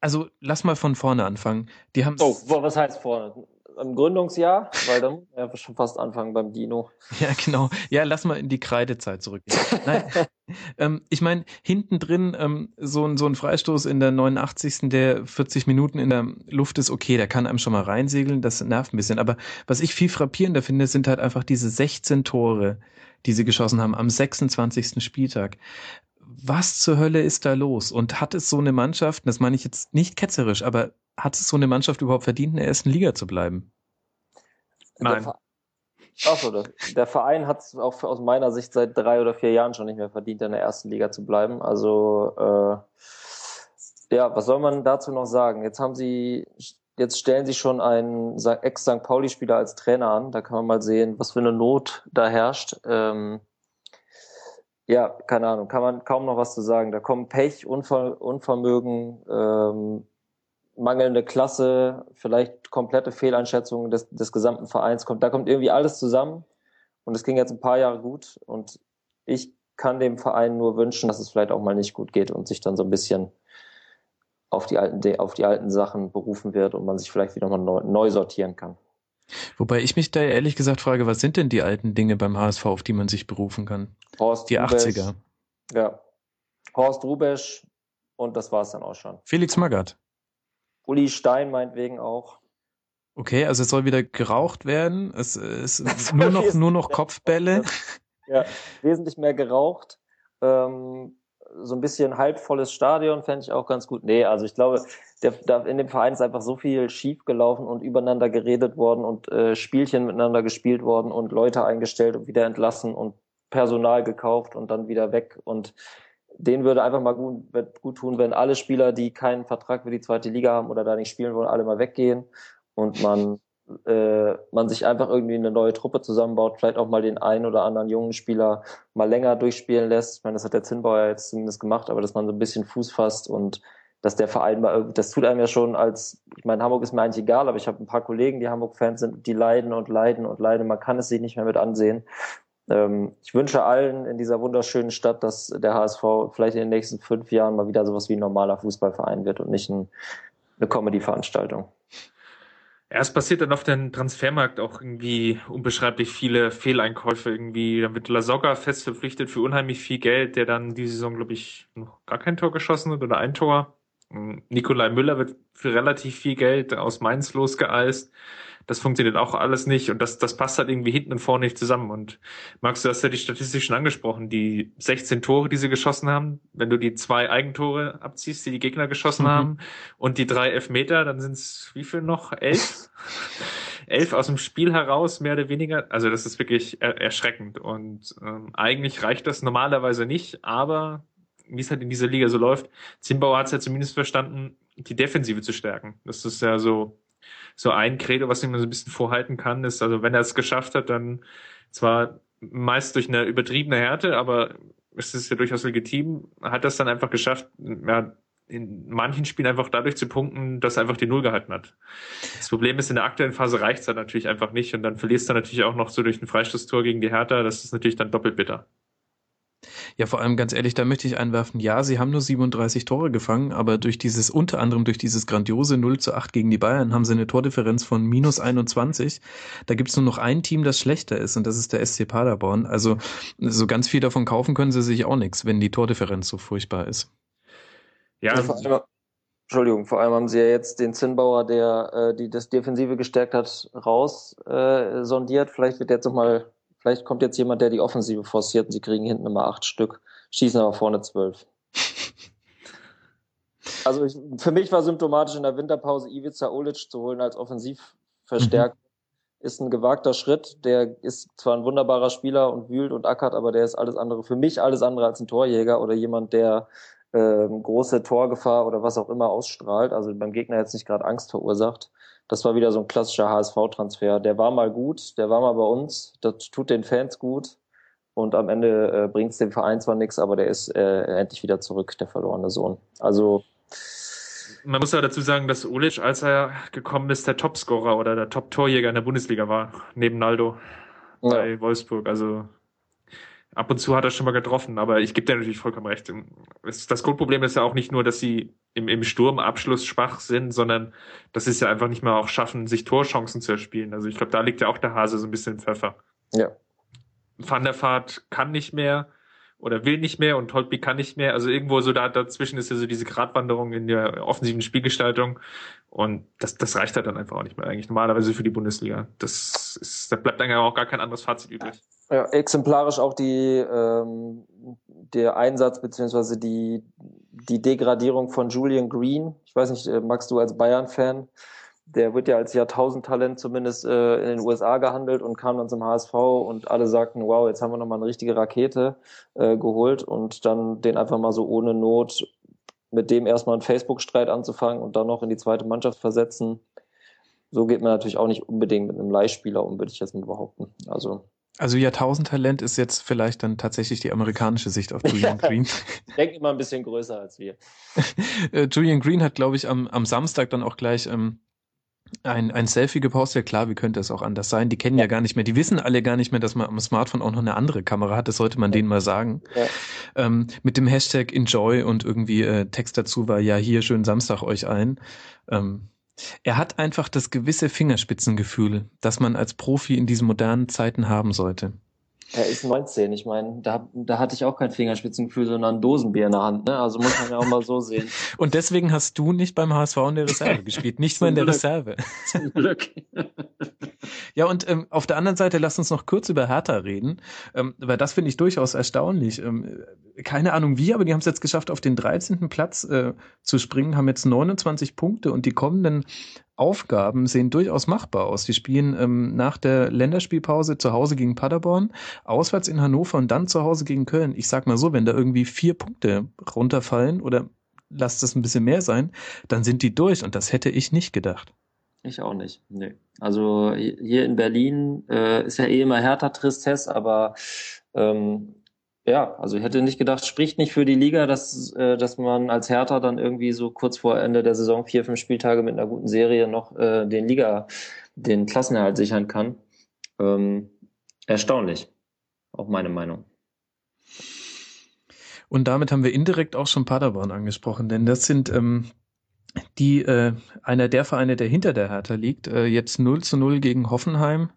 also lass mal von vorne anfangen. Die haben oh, was heißt vorne? im Gründungsjahr, weil dann ja schon fast anfangen beim Dino. Ja, genau. Ja, lass mal in die Kreidezeit zurückgehen. Nein, ähm, ich meine, hinten drin ähm, so, ein, so ein Freistoß in der 89. der 40 Minuten in der Luft ist okay, der kann einem schon mal reinsegeln, das nervt ein bisschen. Aber was ich viel frappierender finde, sind halt einfach diese 16 Tore, die sie geschossen haben am 26. Spieltag was zur Hölle ist da los? Und hat es so eine Mannschaft, das meine ich jetzt nicht ketzerisch, aber hat es so eine Mannschaft überhaupt verdient, in der ersten Liga zu bleiben? Nein. Achso, der, der Verein hat es auch aus meiner Sicht seit drei oder vier Jahren schon nicht mehr verdient, in der ersten Liga zu bleiben. Also äh, ja, was soll man dazu noch sagen? Jetzt haben sie, jetzt stellen sie schon einen Ex-St. Pauli-Spieler als Trainer an. Da kann man mal sehen, was für eine Not da herrscht. Ähm, ja, keine Ahnung, kann man kaum noch was zu sagen. Da kommen Pech, Unver Unvermögen, ähm, mangelnde Klasse, vielleicht komplette Fehleinschätzung des, des gesamten Vereins. Kommt, da kommt irgendwie alles zusammen und es ging jetzt ein paar Jahre gut und ich kann dem Verein nur wünschen, dass es vielleicht auch mal nicht gut geht und sich dann so ein bisschen auf die alten, auf die alten Sachen berufen wird und man sich vielleicht wieder mal neu, neu sortieren kann. Wobei ich mich da ehrlich gesagt frage, was sind denn die alten Dinge beim HSV, auf die man sich berufen kann? Horst die Rubesch, 80er. Ja. Horst Rubesch und das war's dann auch schon. Felix Magath. Uli Stein meinetwegen auch. Okay, also es soll wieder geraucht werden. Es ist nur noch, nur noch Kopfbälle. Ja, wesentlich mehr geraucht. Ähm, so ein bisschen halbvolles Stadion fände ich auch ganz gut. Nee, also ich glaube, der, da in dem Verein ist einfach so viel schief gelaufen und übereinander geredet worden und äh, Spielchen miteinander gespielt worden und Leute eingestellt und wieder entlassen und Personal gekauft und dann wieder weg. Und denen würde einfach mal gut, gut tun, wenn alle Spieler, die keinen Vertrag für die zweite Liga haben oder da nicht spielen wollen, alle mal weggehen und man äh, man sich einfach irgendwie eine neue Truppe zusammenbaut, vielleicht auch mal den einen oder anderen jungen Spieler mal länger durchspielen lässt. Ich meine, das hat der Zinnbauer jetzt zumindest gemacht, aber dass man so ein bisschen Fuß fasst und dass der Verein mal das tut einem ja schon als, ich meine, Hamburg ist mir eigentlich egal, aber ich habe ein paar Kollegen, die Hamburg-Fans sind, die leiden und leiden und leiden. Man kann es sich nicht mehr mit ansehen. Ähm, ich wünsche allen in dieser wunderschönen Stadt, dass der HSV vielleicht in den nächsten fünf Jahren mal wieder sowas wie ein normaler Fußballverein wird und nicht ein, eine Comedy-Veranstaltung. Ja, es passiert dann auf dem Transfermarkt auch irgendwie unbeschreiblich viele Fehleinkäufe irgendwie. Da wird Lasogga fest verpflichtet für unheimlich viel Geld, der dann die Saison, glaube ich, noch gar kein Tor geschossen hat oder ein Tor. Nikolai Müller wird für relativ viel Geld aus Mainz losgeeist das funktioniert auch alles nicht und das, das passt halt irgendwie hinten und vorne nicht zusammen. Und Max, du hast ja die Statistik schon angesprochen, die 16 Tore, die sie geschossen haben, wenn du die zwei Eigentore abziehst, die die Gegner geschossen mhm. haben und die drei Elfmeter, dann sind es wie viel noch? Elf? Elf aus dem Spiel heraus, mehr oder weniger. Also das ist wirklich er erschreckend und ähm, eigentlich reicht das normalerweise nicht, aber wie es halt in dieser Liga so läuft, Zimbauer hat es ja zumindest verstanden, die Defensive zu stärken. Das ist ja so so ein Credo, was ich mir so ein bisschen vorhalten kann, ist, also wenn er es geschafft hat, dann zwar meist durch eine übertriebene Härte, aber es ist ja durchaus legitim, hat das dann einfach geschafft, ja, in manchen Spielen einfach dadurch zu punkten, dass er einfach die Null gehalten hat. Das Problem ist, in der aktuellen Phase reicht es halt natürlich einfach nicht und dann verlierst du natürlich auch noch so durch ein Freistoßtor gegen die Hertha, das ist natürlich dann doppelt bitter. Ja, vor allem ganz ehrlich, da möchte ich einwerfen, ja, sie haben nur 37 Tore gefangen, aber durch dieses, unter anderem durch dieses grandiose 0 zu 8 gegen die Bayern, haben sie eine Tordifferenz von minus 21. Da gibt's nur noch ein Team, das schlechter ist, und das ist der SC Paderborn. Also so ganz viel davon kaufen können sie sich auch nichts, wenn die Tordifferenz so furchtbar ist. Ja, also, vor allem, Entschuldigung, vor allem haben sie ja jetzt den Zinnbauer, der äh, die das Defensive gestärkt hat, raus äh, sondiert. Vielleicht wird jetzt nochmal Vielleicht kommt jetzt jemand, der die Offensive forciert und sie kriegen hinten immer acht Stück, schießen aber vorne zwölf. Also ich, für mich war symptomatisch in der Winterpause Ivica Olic zu holen als Offensivverstärker. Mhm. Ist ein gewagter Schritt. Der ist zwar ein wunderbarer Spieler und wühlt und ackert, aber der ist alles andere, für mich alles andere als ein Torjäger oder jemand, der ähm, große Torgefahr oder was auch immer ausstrahlt, also beim Gegner jetzt nicht gerade Angst verursacht. Das war wieder so ein klassischer HSV-Transfer. Der war mal gut, der war mal bei uns, das tut den Fans gut und am Ende äh, bringt es dem Verein zwar nichts, aber der ist äh, endlich wieder zurück, der verlorene Sohn. Also man muss ja dazu sagen, dass Ulic, als er gekommen ist, der Topscorer oder der Top-Torjäger in der Bundesliga war, neben Naldo ja. bei Wolfsburg. Also ab und zu hat er schon mal getroffen, aber ich gebe dir natürlich vollkommen recht. Das Grundproblem ist ja auch nicht nur, dass sie im, im Sturmabschluss schwach sind, sondern dass sie es ja einfach nicht mehr auch schaffen, sich Torchancen zu erspielen. Also ich glaube, da liegt ja auch der Hase so ein bisschen im Pfeffer. Ja. Van der Vaart kann nicht mehr oder will nicht mehr und Holtby kann nicht mehr. Also irgendwo so da dazwischen ist ja so diese Gratwanderung in der offensiven Spielgestaltung und das, das reicht halt dann einfach auch nicht mehr eigentlich normalerweise für die Bundesliga. Das ist, da bleibt dann ja auch gar kein anderes Fazit übrig. Ja, exemplarisch auch die ähm, der Einsatz beziehungsweise die die Degradierung von Julian Green. Ich weiß nicht, äh, magst du als Bayern-Fan? Der wird ja als Jahrtausendtalent zumindest äh, in den USA gehandelt und kam dann zum HSV und alle sagten, wow, jetzt haben wir nochmal eine richtige Rakete äh, geholt und dann den einfach mal so ohne Not mit dem erstmal einen Facebook-Streit anzufangen und dann noch in die zweite Mannschaft versetzen. So geht man natürlich auch nicht unbedingt mit einem Leihspieler um, würde ich jetzt mal behaupten. Also also Jahrtausendtalent ist jetzt vielleicht dann tatsächlich die amerikanische Sicht auf Julian Green. Denkt immer ein bisschen größer als wir. Äh, Julian Green hat, glaube ich, am, am Samstag dann auch gleich ähm, ein, ein Selfie gepostet. Ja klar, wie könnte es auch anders sein? Die kennen ja. ja. gar nicht mehr, die wissen alle gar nicht mehr, dass man am Smartphone auch noch eine andere Kamera hat. Das sollte man ja. denen mal sagen. Ja. Ähm, mit dem Hashtag Enjoy und irgendwie äh, Text dazu war, ja, hier schönen Samstag euch ein. Ähm, er hat einfach das gewisse Fingerspitzengefühl, das man als Profi in diesen modernen Zeiten haben sollte. Er ist 19, ich meine, da, da hatte ich auch kein Fingerspitzengefühl, sondern ein Dosenbier in der Hand, ne? Also muss man ja auch mal so sehen. Und deswegen hast du nicht beim HSV in der Reserve gespielt, nicht mal in der Glück. Reserve. Zum Glück. Ja, und ähm, auf der anderen Seite lass uns noch kurz über Hertha reden, ähm, weil das finde ich durchaus erstaunlich. Ähm, keine Ahnung wie, aber die haben es jetzt geschafft, auf den 13. Platz äh, zu springen, haben jetzt 29 Punkte und die kommenden Aufgaben sehen durchaus machbar aus. Die spielen ähm, nach der Länderspielpause zu Hause gegen Paderborn, auswärts in Hannover und dann zu Hause gegen Köln. Ich sag mal so, wenn da irgendwie vier Punkte runterfallen oder lasst es ein bisschen mehr sein, dann sind die durch und das hätte ich nicht gedacht. Ich auch nicht. Nee. Also hier in Berlin äh, ist ja eh immer härter Tristesse, aber ähm, ja, also ich hätte nicht gedacht, spricht nicht für die Liga, dass, äh, dass man als Hertha dann irgendwie so kurz vor Ende der Saison vier, fünf Spieltage mit einer guten Serie noch äh, den Liga, den Klassenerhalt sichern kann. Ähm, erstaunlich. Auch meine Meinung. Und damit haben wir indirekt auch schon Paderborn angesprochen, denn das sind ähm, die äh, einer der Vereine, der hinter der Hertha liegt, äh, jetzt 0 zu 0 gegen Hoffenheim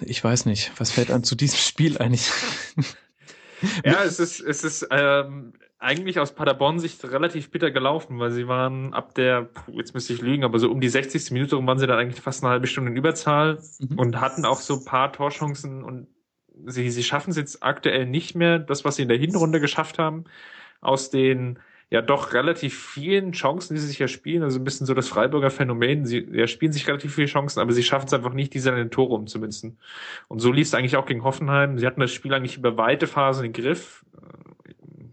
ich weiß nicht, was fällt an zu diesem Spiel eigentlich? ja, es ist, es ist ähm, eigentlich aus Paderborn-Sicht relativ bitter gelaufen, weil sie waren ab der, jetzt müsste ich lügen, aber so um die 60. Minute rum waren sie dann eigentlich fast eine halbe Stunde in Überzahl mhm. und hatten auch so ein paar Torchancen und sie, sie schaffen es jetzt aktuell nicht mehr, das, was sie in der Hinrunde geschafft haben, aus den ja doch relativ vielen Chancen, die sie sich erspielen. Also ein bisschen so das Freiburger Phänomen. Sie erspielen sich relativ viele Chancen, aber sie schaffen es einfach nicht, diese an den Tore umzumünzen. Und so lief es eigentlich auch gegen Hoffenheim. Sie hatten das Spiel eigentlich über weite Phasen im Griff.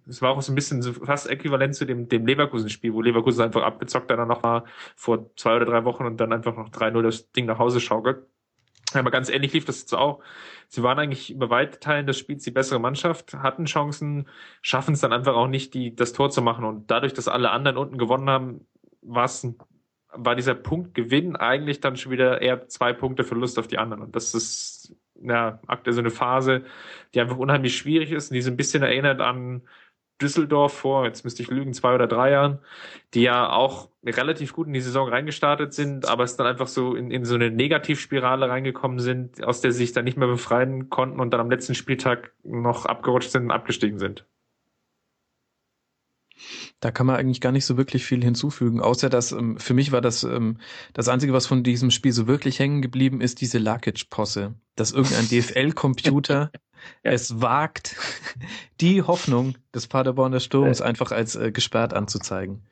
Es war auch so ein bisschen so fast äquivalent zu dem, dem Leverkusen-Spiel, wo Leverkusen einfach abgezockt dann noch war vor zwei oder drei Wochen und dann einfach noch 3-0 das Ding nach Hause schaukelt. Aber ganz ähnlich lief das jetzt auch. Sie waren eigentlich über weite Teilen des Spiels die bessere Mannschaft, hatten Chancen, schaffen es dann einfach auch nicht, die, das Tor zu machen. Und dadurch, dass alle anderen unten gewonnen haben, war es war dieser Punkt Gewinn eigentlich dann schon wieder eher zwei Punkte Verlust auf die anderen. Und das ist ja aktuell so eine Phase, die einfach unheimlich schwierig ist und die so ein bisschen erinnert an Düsseldorf vor, jetzt müsste ich lügen, zwei oder drei Jahren, die ja auch relativ gut in die Saison reingestartet sind, aber es dann einfach so in, in so eine Negativspirale reingekommen sind, aus der sie sich dann nicht mehr befreien konnten und dann am letzten Spieltag noch abgerutscht sind und abgestiegen sind. Da kann man eigentlich gar nicht so wirklich viel hinzufügen, außer dass ähm, für mich war das ähm, das Einzige, was von diesem Spiel so wirklich hängen geblieben ist, diese Lakic-Posse. Dass irgendein DFL-Computer. Es wagt, die Hoffnung des Paderborner Sturms einfach als äh, gesperrt anzuzeigen.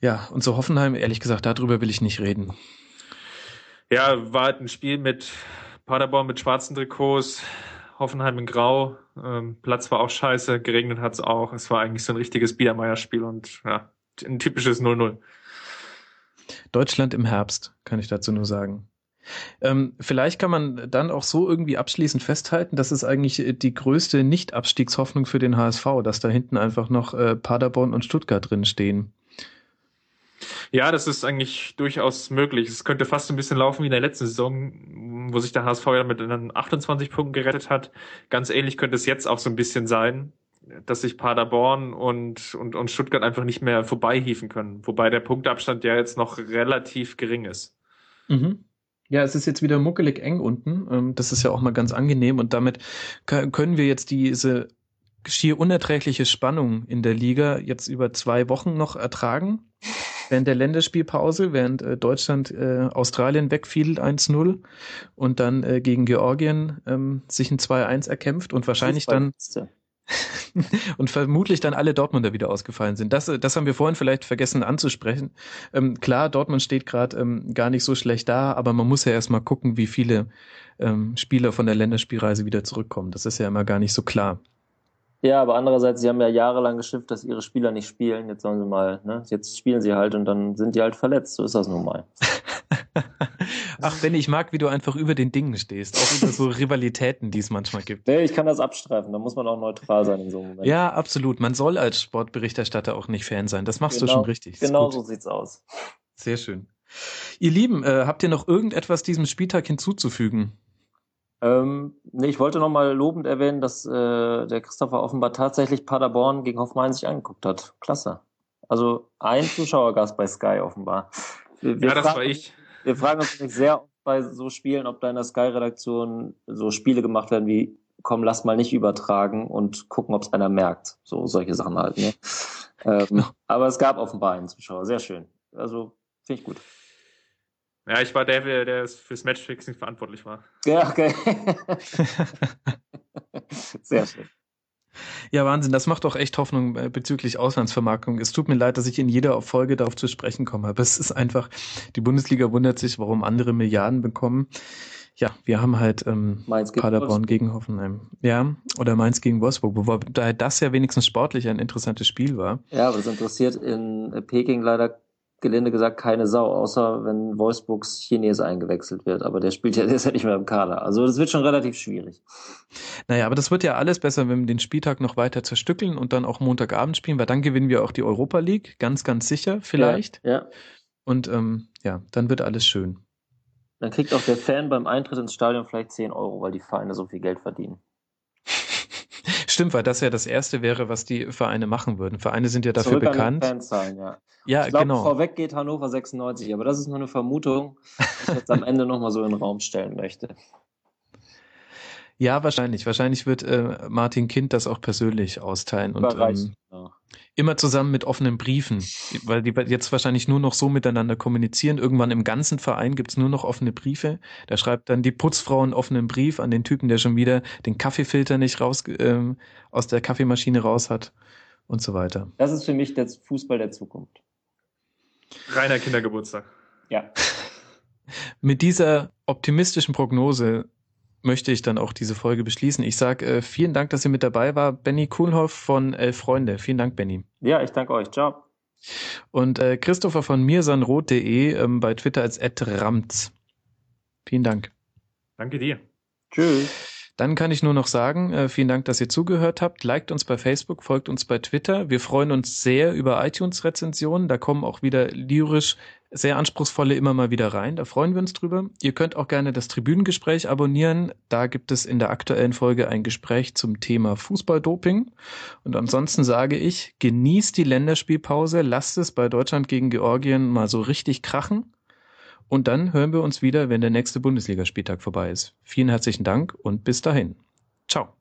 Ja, und so Hoffenheim, ehrlich gesagt, darüber will ich nicht reden. Ja, war halt ein Spiel mit Paderborn mit schwarzen Trikots, Hoffenheim in Grau. Ähm, Platz war auch scheiße, geregnet hat's auch. Es war eigentlich so ein richtiges Biedermeier-Spiel und ja, ein typisches 0-0. Deutschland im Herbst, kann ich dazu nur sagen. Ähm, vielleicht kann man dann auch so irgendwie abschließend festhalten, dass es eigentlich die größte Nicht-Abstiegshoffnung für den HSV, dass da hinten einfach noch äh, Paderborn und Stuttgart drin stehen. Ja, das ist eigentlich durchaus möglich. Es könnte fast ein bisschen laufen wie in der letzten Saison, wo sich der HSV ja mit 28 Punkten gerettet hat. Ganz ähnlich könnte es jetzt auch so ein bisschen sein, dass sich Paderborn und, und, und Stuttgart einfach nicht mehr vorbeihieven können. Wobei der Punktabstand ja jetzt noch relativ gering ist. Mhm. Ja, es ist jetzt wieder muckelig eng unten. Ähm, das ist ja auch mal ganz angenehm und damit können wir jetzt diese schier unerträgliche Spannung in der Liga jetzt über zwei Wochen noch ertragen. Während der Länderspielpause, während äh, Deutschland äh, Australien wegfiedelt 1-0 und dann äh, gegen Georgien ähm, sich ein 2-1 erkämpft und wahrscheinlich dann und vermutlich dann alle Dortmunder wieder ausgefallen sind. Das, das haben wir vorhin vielleicht vergessen anzusprechen. Ähm, klar, Dortmund steht gerade ähm, gar nicht so schlecht da, aber man muss ja erstmal gucken, wie viele ähm, Spieler von der Länderspielreise wieder zurückkommen. Das ist ja immer gar nicht so klar. Ja, aber andererseits, sie haben ja jahrelang geschimpft, dass ihre Spieler nicht spielen. Jetzt sollen sie mal, ne? Jetzt spielen sie halt und dann sind die halt verletzt. So ist das nun mal. Ach, Benny, ich mag, wie du einfach über den Dingen stehst. Auch über so Rivalitäten, die es manchmal gibt. Nee, ich kann das abstreifen. Da muss man auch neutral sein in so einem Moment. Ja, absolut. Man soll als Sportberichterstatter auch nicht Fan sein. Das machst genau, du schon richtig. Genau so sieht's aus. Sehr schön. Ihr Lieben, äh, habt ihr noch irgendetwas diesem Spieltag hinzuzufügen? Ähm, nee, ich wollte nochmal lobend erwähnen, dass äh, der Christopher offenbar tatsächlich Paderborn gegen Hoffenheim sich angeguckt hat. Klasse. Also ein Zuschauergast bei Sky offenbar. Wir, wir ja, das fragen, war ich. Wir fragen uns nicht sehr oft bei so Spielen, ob da in der Sky-Redaktion so Spiele gemacht werden wie komm, lass mal nicht übertragen und gucken, ob es einer merkt. So solche Sachen halt. Ne? Ähm, aber es gab offenbar einen Zuschauer. Sehr schön. Also finde ich gut. Ja, ich war der, der fürs Matchfixing verantwortlich war. Ja, okay. Sehr schön. Ja, Wahnsinn, das macht doch echt Hoffnung äh, bezüglich Auslandsvermarktung. Es tut mir leid, dass ich in jeder Folge darauf zu sprechen komme, aber es ist einfach, die Bundesliga wundert sich, warum andere Milliarden bekommen. Ja, wir haben halt ähm, gegen Paderborn Wolfsburg. gegen Hoffenheim. Ja, oder Mainz gegen Wolfsburg, wobei das ja wenigstens sportlich ein interessantes Spiel war. Ja, aber das interessiert in Peking leider gelinde gesagt keine Sau, außer wenn Wolfsburgs Chines eingewechselt wird. Aber der spielt ja, der ist ja nicht mehr im Kader. Also das wird schon relativ schwierig. Naja, aber das wird ja alles besser, wenn wir den Spieltag noch weiter zerstückeln und dann auch Montagabend spielen, weil dann gewinnen wir auch die Europa League, ganz, ganz sicher vielleicht. Ja. ja. Und ähm, ja, dann wird alles schön. Dann kriegt auch der Fan beim Eintritt ins Stadion vielleicht 10 Euro, weil die Vereine so viel Geld verdienen. Stimmt, weil das ja das Erste wäre, was die Vereine machen würden. Vereine sind ja dafür Zurück bekannt. An Fanzahlen, ja. Ja, ich glaub, genau. Vorweg geht Hannover 96, aber das ist nur eine Vermutung, die ich jetzt am Ende nochmal so in den Raum stellen möchte. Ja, wahrscheinlich. Wahrscheinlich wird äh, Martin Kind das auch persönlich austeilen und ähm, ja. immer zusammen mit offenen Briefen, weil die jetzt wahrscheinlich nur noch so miteinander kommunizieren. Irgendwann im ganzen Verein gibt's nur noch offene Briefe. Da schreibt dann die Putzfrau einen offenen Brief an den Typen, der schon wieder den Kaffeefilter nicht raus ähm, aus der Kaffeemaschine raus hat und so weiter. Das ist für mich der Fußball der Zukunft. Reiner Kindergeburtstag. Ja. Mit dieser optimistischen Prognose möchte ich dann auch diese Folge beschließen. Ich sage äh, vielen Dank, dass ihr mit dabei war. Benny Kuhlhoff von Elf Freunde. Vielen Dank, Benny. Ja, ich danke euch. Ciao. Und äh, Christopher von mirsanrot.de ähm, bei Twitter als @ramts. Vielen Dank. Danke dir. Tschüss. Dann kann ich nur noch sagen, äh, vielen Dank, dass ihr zugehört habt. Liked uns bei Facebook, folgt uns bei Twitter. Wir freuen uns sehr über iTunes-Rezensionen. Da kommen auch wieder lyrisch sehr anspruchsvolle immer mal wieder rein. Da freuen wir uns drüber. Ihr könnt auch gerne das Tribünengespräch abonnieren. Da gibt es in der aktuellen Folge ein Gespräch zum Thema Fußballdoping. Und ansonsten sage ich, genießt die Länderspielpause, lasst es bei Deutschland gegen Georgien mal so richtig krachen. Und dann hören wir uns wieder, wenn der nächste Bundesligaspieltag vorbei ist. Vielen herzlichen Dank und bis dahin. Ciao.